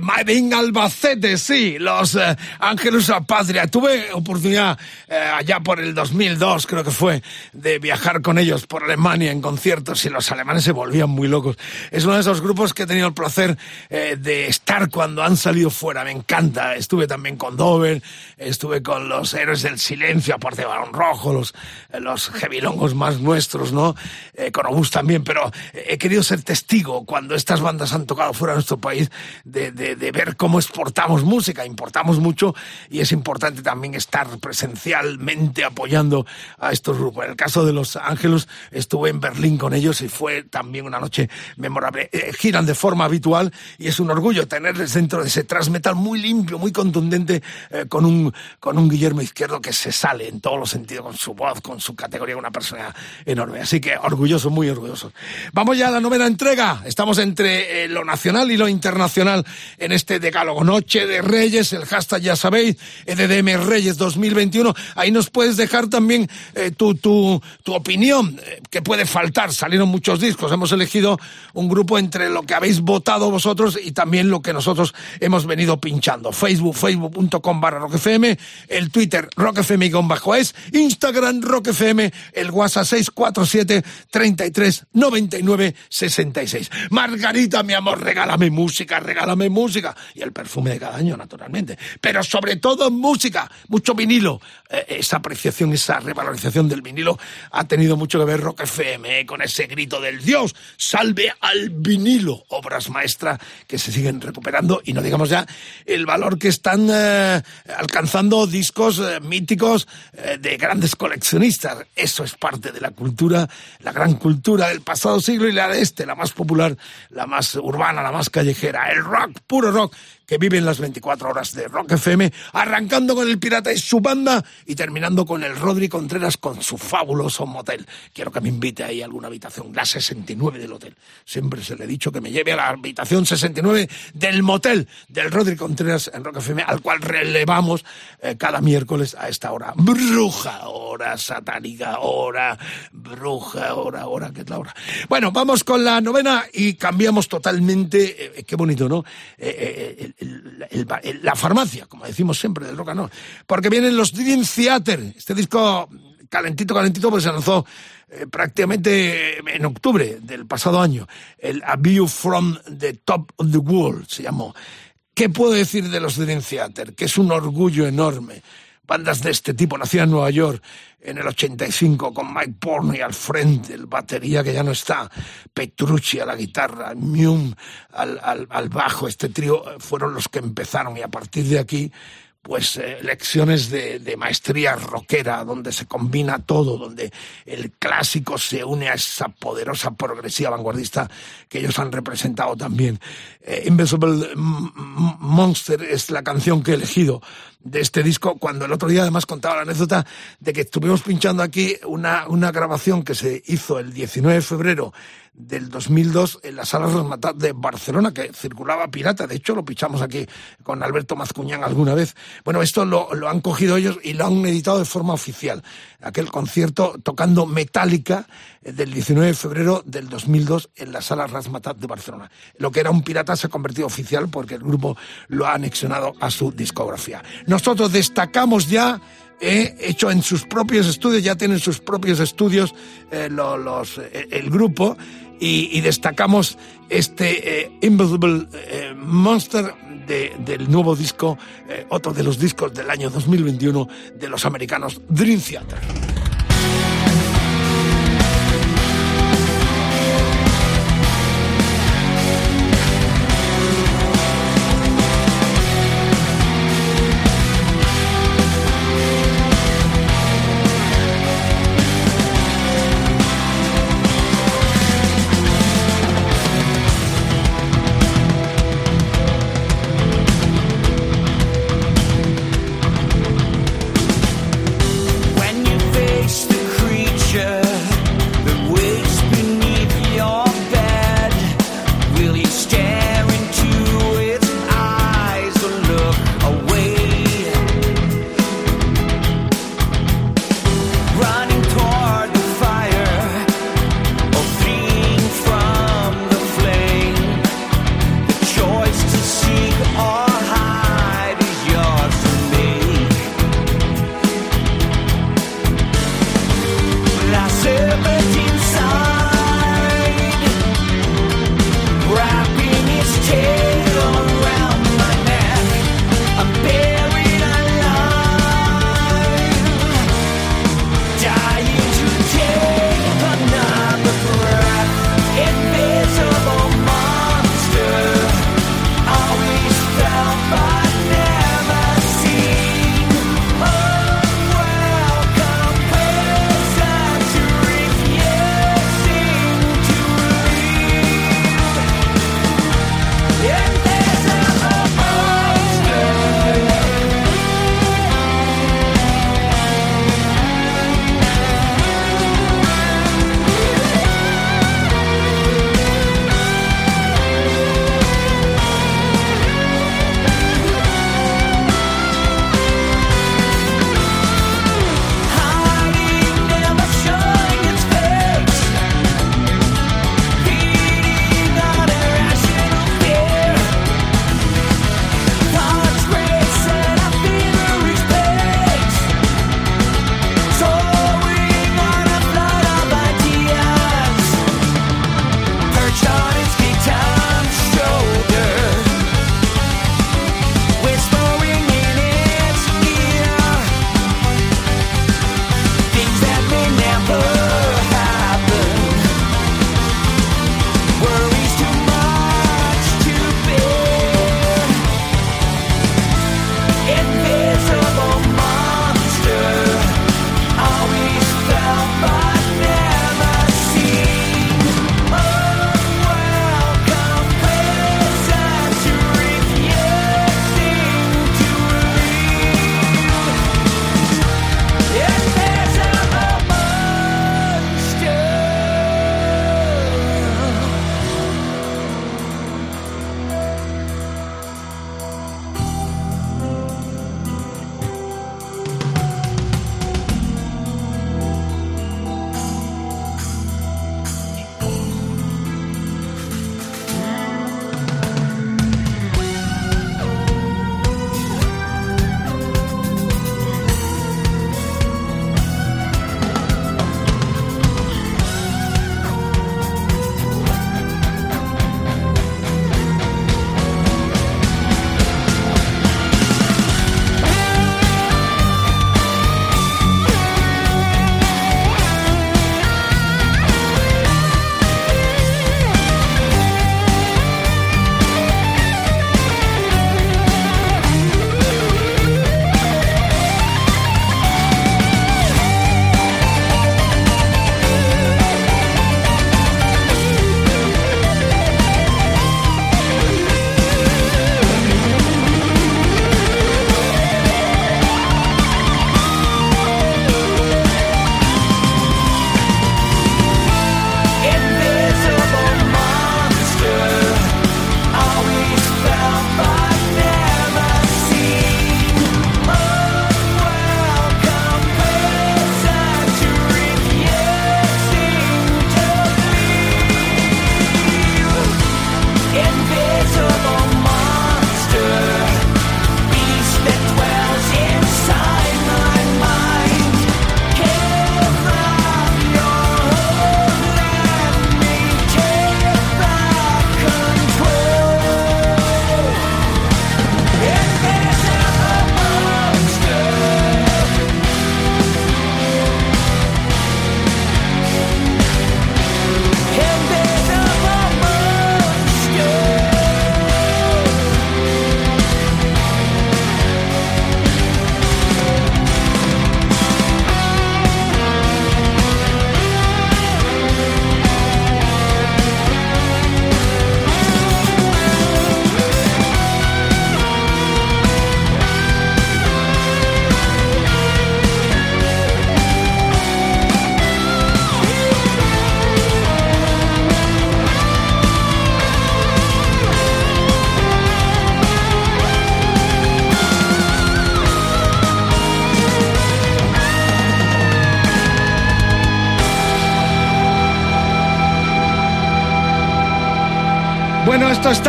Eh, Sí, los eh, Ángeles a Patria. Tuve oportunidad eh, allá por el 2002, creo que fue, de viajar con ellos por Alemania en conciertos y los alemanes se volvían muy locos. Es uno de esos grupos que he tenido el placer eh, de estar cuando han salido fuera, me encanta. Estuve también con Dover, estuve con los Héroes del Silencio, aparte de Barón Rojo, los, los heavilongos más nuestros, ¿no? con Obús también, pero he querido ser testigo cuando estas bandas han tocado fuera de nuestro país de, de ver cómo exportamos música, importamos mucho y es importante también estar presencialmente apoyando a estos grupos. En el caso de Los Ángeles estuve en Berlín con ellos y fue también una noche memorable. Eh, giran de forma habitual y es un orgullo tenerles dentro de ese transmetal muy limpio, muy contundente, eh, con, un, con un Guillermo Izquierdo que se sale en todos los sentidos, con su voz, con su categoría, una persona enorme. Así que orgulloso, muy orgulloso. Vamos ya a la novena entrega. Estamos entre eh, lo nacional y lo internacional en este decálogo. Noche de Reyes, el hashtag ya sabéis, EDM Reyes 2021. Ahí nos puedes dejar también eh, tu, tu, tu, opinión, eh, que puede faltar. Salieron muchos discos. Hemos elegido un grupo entre lo que habéis votado vosotros y también lo que nosotros hemos venido pinchando. Facebook, facebook.com barra rockfm, el Twitter rockfm-es, Instagram rockfm, el WhatsApp 647 33 99 66. Margarita, mi amor, regálame música, regálame música. Y el perfume de cada año, naturalmente. Pero sobre todo música, mucho vinilo. Eh, esa apreciación, esa revalorización del vinilo ha tenido mucho que ver Rock FM, eh, con ese grito del Dios, salve al vinilo. Obras maestras que se siguen recuperando y no digamos ya el valor que están eh, alcanzando discos míticos de grandes coleccionistas. Eso es parte de la cultura, la gran cultura del pasado siglo y la de este, la más popular, la más urbana, la más callejera. El rock, puro rock que viven las 24 horas de Rock FM, arrancando con el Pirata y su banda y terminando con el Rodri Contreras con su fabuloso motel. Quiero que me invite ahí a alguna habitación, la 69 del hotel. Siempre se le he dicho que me lleve a la habitación 69 del motel del Rodri Contreras en Rock FM, al cual relevamos eh, cada miércoles a esta hora. Bruja, hora satánica, hora, bruja, hora, hora, ¿qué es la hora? Bueno, vamos con la novena y cambiamos totalmente, eh, qué bonito, ¿no? Eh, la farmacia, como decimos siempre del rock and porque vienen los Dream Theater, este disco calentito, calentito, pues se lanzó eh, prácticamente en octubre del pasado año, el A View from the Top of the World se llamó. ¿Qué puedo decir de los Dream Theater? Que es un orgullo enorme. Bandas de este tipo nacían en Nueva York en el 85 con Mike Porney al frente, el batería que ya no está, Petrucci a la guitarra, Mume al, al, al bajo. Este trío fueron los que empezaron y a partir de aquí pues eh, lecciones de, de, maestría rockera, donde se combina todo, donde el clásico se une a esa poderosa progresiva vanguardista que ellos han representado también. Eh, Invisible Monster es la canción que he elegido de este disco, cuando el otro día además contaba la anécdota de que estuvimos pinchando aquí una, una grabación que se hizo el 19 de febrero del 2002 en la sala Rosmatat de Barcelona, que circulaba pirata. De hecho, lo pichamos aquí con Alberto Mazcuñán alguna vez. Bueno, esto lo, lo han cogido ellos y lo han editado de forma oficial. Aquel concierto tocando Metallica eh, del 19 de febrero del 2002 en la sala Razmatat de Barcelona. Lo que era un pirata se ha convertido oficial porque el grupo lo ha anexionado a su discografía. Nosotros destacamos ya he hecho en sus propios estudios, ya tienen sus propios estudios eh, los, eh, el grupo y, destacamos este eh, Invisible Monster del nuevo disco, otro de los discos del año 2021 de los americanos Dream Theater.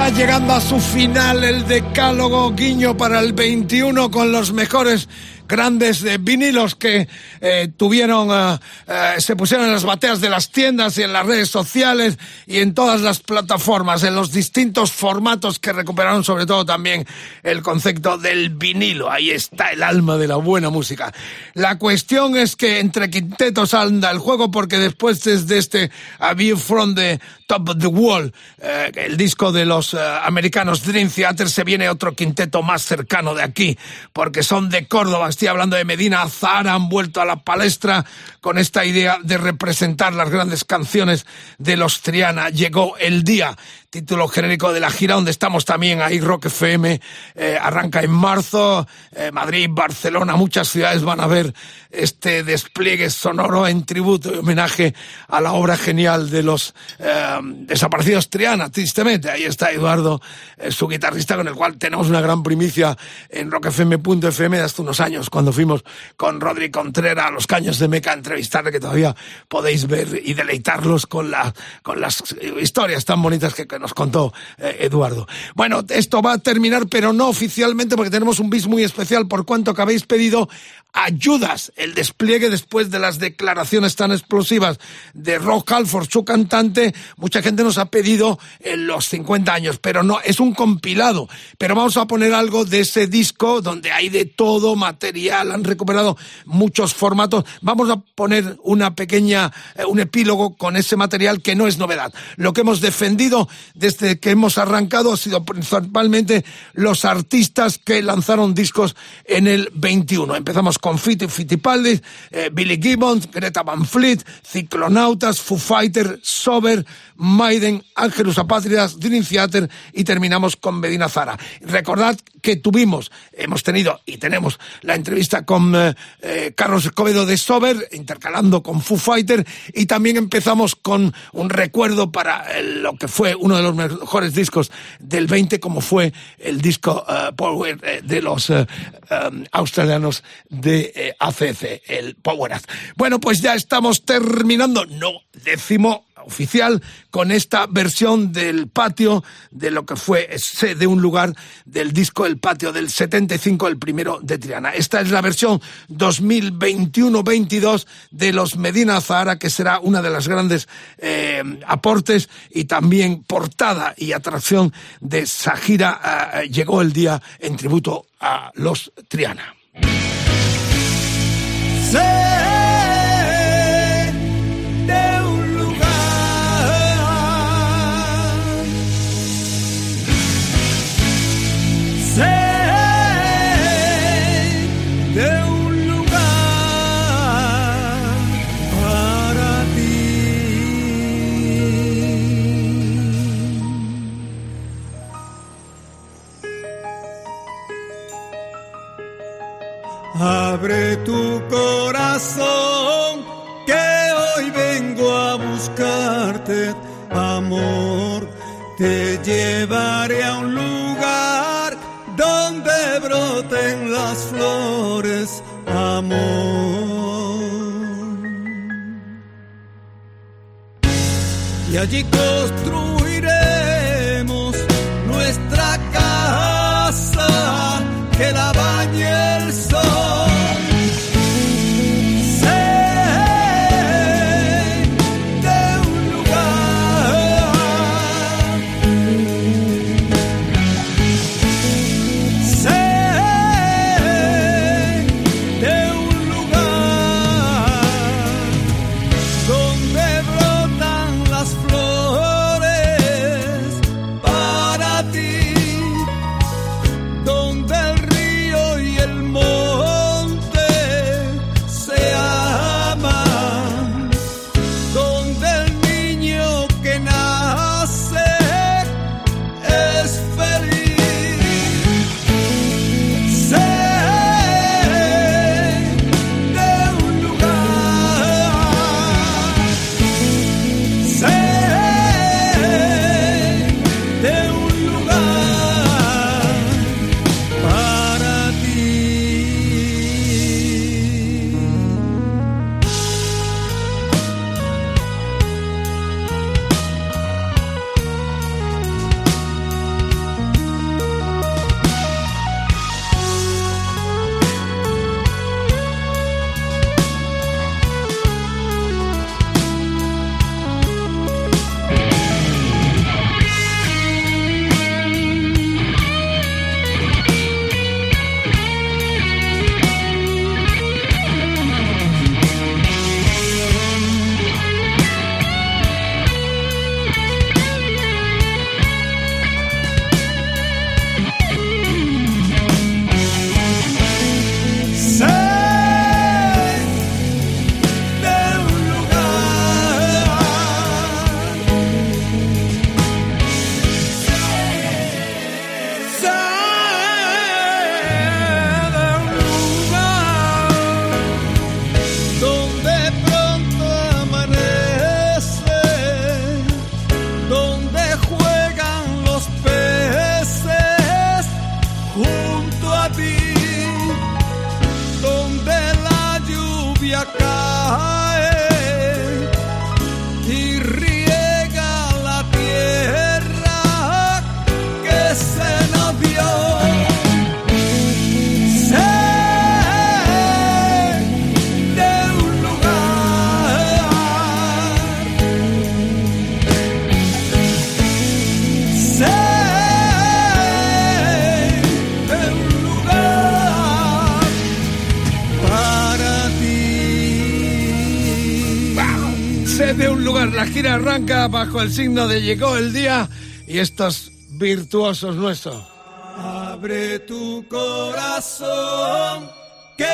Está llegando a su final, el decálogo guiño para el 21 con los mejores grandes eh, vinilos que eh, tuvieron, eh, se pusieron en las bateas de las tiendas y en las redes sociales y en todas las plataformas, en los distintos formatos que recuperaron sobre todo también el concepto del vinilo. Ahí está el alma de la buena música. La cuestión es que entre quintetos anda el juego porque después de este A View from the Top of the Wall, el disco de los americanos Dream Theater, se viene otro quinteto más cercano de aquí porque son de Córdoba hablando de Medina Zara, han vuelto a la palestra con esta idea de representar las grandes canciones de los Triana. Llegó el día título genérico de la gira, donde estamos también ahí, Rock FM, eh, arranca en marzo, eh, Madrid, Barcelona, muchas ciudades van a ver este despliegue sonoro en tributo y homenaje a la obra genial de los eh, desaparecidos Triana, tristemente. Ahí está Eduardo, su guitarrista, con el cual tenemos una gran primicia en rockfm.fm de hace unos años, cuando fuimos con Rodri Contreras a los Caños de Meca a entrevistarle, que todavía podéis ver y deleitarlos con, la, con las historias tan bonitas que nos contó eh, Eduardo. Bueno, esto va a terminar, pero no oficialmente, porque tenemos un bis muy especial por cuanto que habéis pedido ayudas el despliegue después de las declaraciones tan explosivas de Rock Halford, su cantante. Mucha gente nos ha pedido en los 50 años, pero no, es un compilado. Pero vamos a poner algo de ese disco donde hay de todo material, han recuperado muchos formatos. Vamos a poner una pequeña, eh, un epílogo con ese material que no es novedad. Lo que hemos defendido desde que hemos arrancado ha sido principalmente los artistas que lanzaron discos en el 21. Empezamos con Fiti Fittipaldi, eh, Billy Gibbons, Greta Van Fleet, Ciclonautas, Foo Fighter, Sober, Maiden, Ángelus Apátridas, Dream Theater y terminamos con Medina Zara. Recordad que tuvimos, hemos tenido y tenemos la entrevista con eh, eh, Carlos Escobedo de Sober, intercalando con Foo Fighter y también empezamos con un recuerdo para lo que fue uno de los mejores discos del 20 como fue el disco Power de los australianos de de ACC, el Power Bueno, pues ya estamos terminando, no décimo oficial con esta versión del patio de lo que fue de un lugar del disco El Patio del 75, el primero de Triana. Esta es la versión 2021-22 de los Medina Zahara, que será una de las grandes eh, aportes y también portada y atracción de esa gira. Eh, llegó el día en tributo a los Triana. Sé God. La gira arranca bajo el signo de llegó el día y estos virtuosos nuestros. Abre tu corazón, que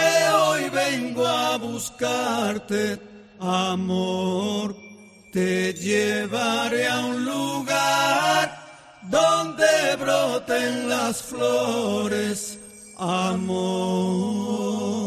hoy vengo a buscarte, amor. Te llevaré a un lugar donde broten las flores, amor.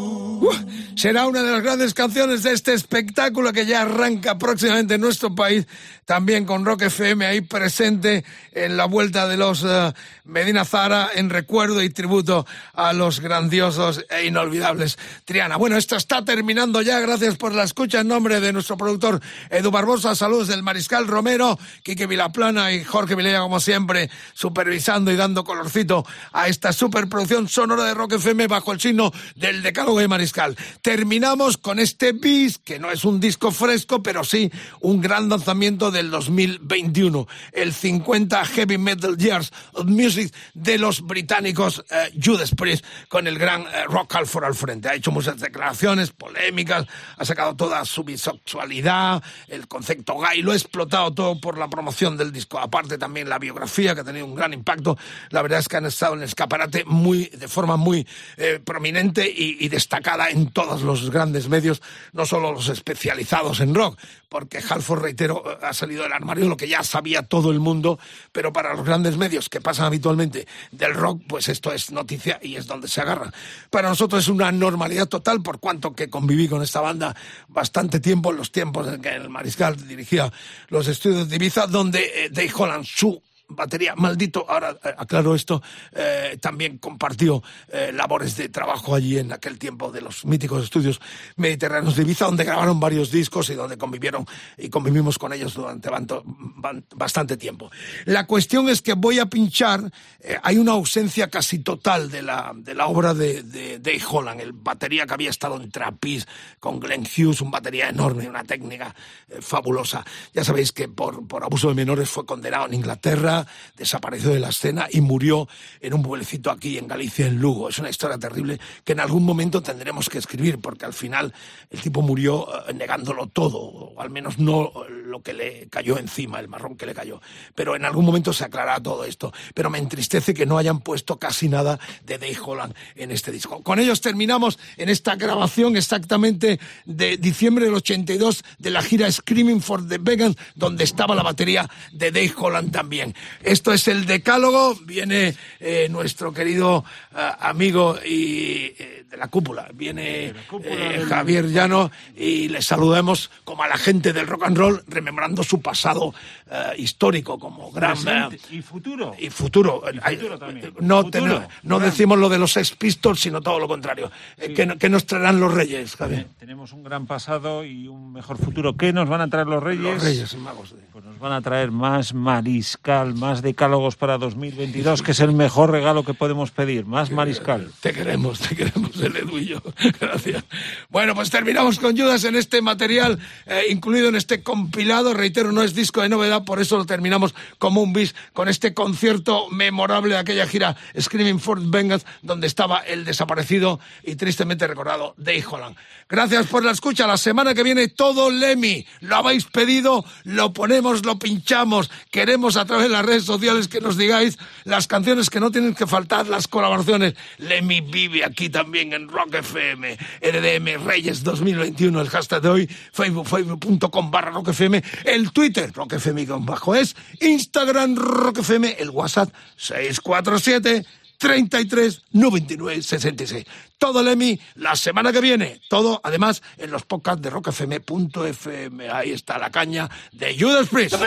Será una de las grandes canciones de este espectáculo que ya arranca próximamente en nuestro país también con Rock FM ahí presente en la vuelta de los uh, Medina Zara en recuerdo y tributo a los grandiosos e inolvidables Triana. Bueno, esto está terminando ya, gracias por la escucha en nombre de nuestro productor Edu Barbosa, saludos del Mariscal Romero, Quique Vilaplana y Jorge Vilella como siempre, supervisando y dando colorcito a esta superproducción sonora de Rock FM bajo el signo del Decálogo de Mariscal. Terminamos con este bis, que no es un disco fresco, pero sí un gran lanzamiento de del 2021, el 50 Heavy Metal Years of Music de los británicos eh, Judas Priest, con el gran eh, Rock Halford al frente. Ha hecho muchas declaraciones polémicas, ha sacado toda su bisexualidad, el concepto gay, lo ha explotado todo por la promoción del disco. Aparte también la biografía, que ha tenido un gran impacto. La verdad es que han estado en el escaparate muy, de forma muy eh, prominente y, y destacada en todos los grandes medios, no solo los especializados en rock, porque Halford, reitero, ha salido del armario lo que ya sabía todo el mundo, pero para los grandes medios que pasan habitualmente del rock, pues esto es noticia y es donde se agarra. Para nosotros es una normalidad total, por cuanto que conviví con esta banda bastante tiempo, en los tiempos en que el Mariscal dirigía los estudios de Ibiza, donde eh, Dave Holland, su batería. Maldito, ahora eh, aclaro esto, eh, también compartió eh, labores de trabajo allí en aquel tiempo de los míticos estudios mediterráneos de Ibiza, donde grabaron varios discos y donde convivieron y convivimos con ellos durante bastante tiempo. La cuestión es que voy a pinchar, hay una ausencia casi total de la, de la obra de, de Dave Holland, el batería que había estado en Trapis con Glenn Hughes, un batería enorme, una técnica fabulosa. Ya sabéis que por, por abuso de menores fue condenado en Inglaterra, desapareció de la escena y murió en un pueblecito aquí en Galicia, en Lugo. Es una historia terrible que en algún momento tendremos que escribir, porque al final el tipo murió eh, negándolo todo, o al menos no lo que le cayó encima, el marrón que le cayó. Pero en algún momento se aclarará todo esto. Pero me entristece que no hayan puesto casi nada de Dave Holland en este disco. Con ellos terminamos en esta grabación exactamente de diciembre del 82 de la gira Screaming for the Vegans, donde estaba la batería de Dave Holland también. Esto es el decálogo, viene eh, nuestro querido uh, amigo y eh, de la cúpula, viene cúpula eh, Javier Llano y le saludamos como a la gente del rock and roll, remembrando su pasado histórico como gran... y futuro. Y futuro. Y futuro también. No, futuro, no decimos lo de los Sex Pistols, sino todo lo contrario. Sí. ¿Qué, ¿Qué, nos traerán los Reyes, Javier? Tenemos un gran pasado y un mejor futuro. ¿Qué nos van a traer los Reyes? Los Reyes Magos. Pues nos van a traer más mariscal, más decálogos para 2022, que es el mejor regalo que podemos pedir, más mariscal. Te queremos, te queremos, el Edu y yo. Gracias. Bueno, pues terminamos con Judas en este material eh, incluido en este compilado. Reitero, no es disco de novedad, por eso lo terminamos como un bis con este concierto memorable de aquella gira Screaming for Vengeance, donde estaba el desaparecido y tristemente recordado Dave Holland. Gracias por la escucha. La semana que viene todo Lemmy. Lo habéis pedido, lo ponemos, lo pinchamos. Queremos a través de las redes sociales que nos digáis las canciones que no tienen que faltar, las colaboraciones. Lemmy vive aquí también en Rock FM, RDM Reyes 2021, el hashtag de hoy, facebook, facebook.com barra Rock FM, el Twitter, Rock FM bajo es, Instagram Rock FM, el WhatsApp 647 33 99 66. Todo el EMI la semana que viene. Todo, además, en los podcasts de rockfm.fm. Ahí está la caña de Judas Priest. The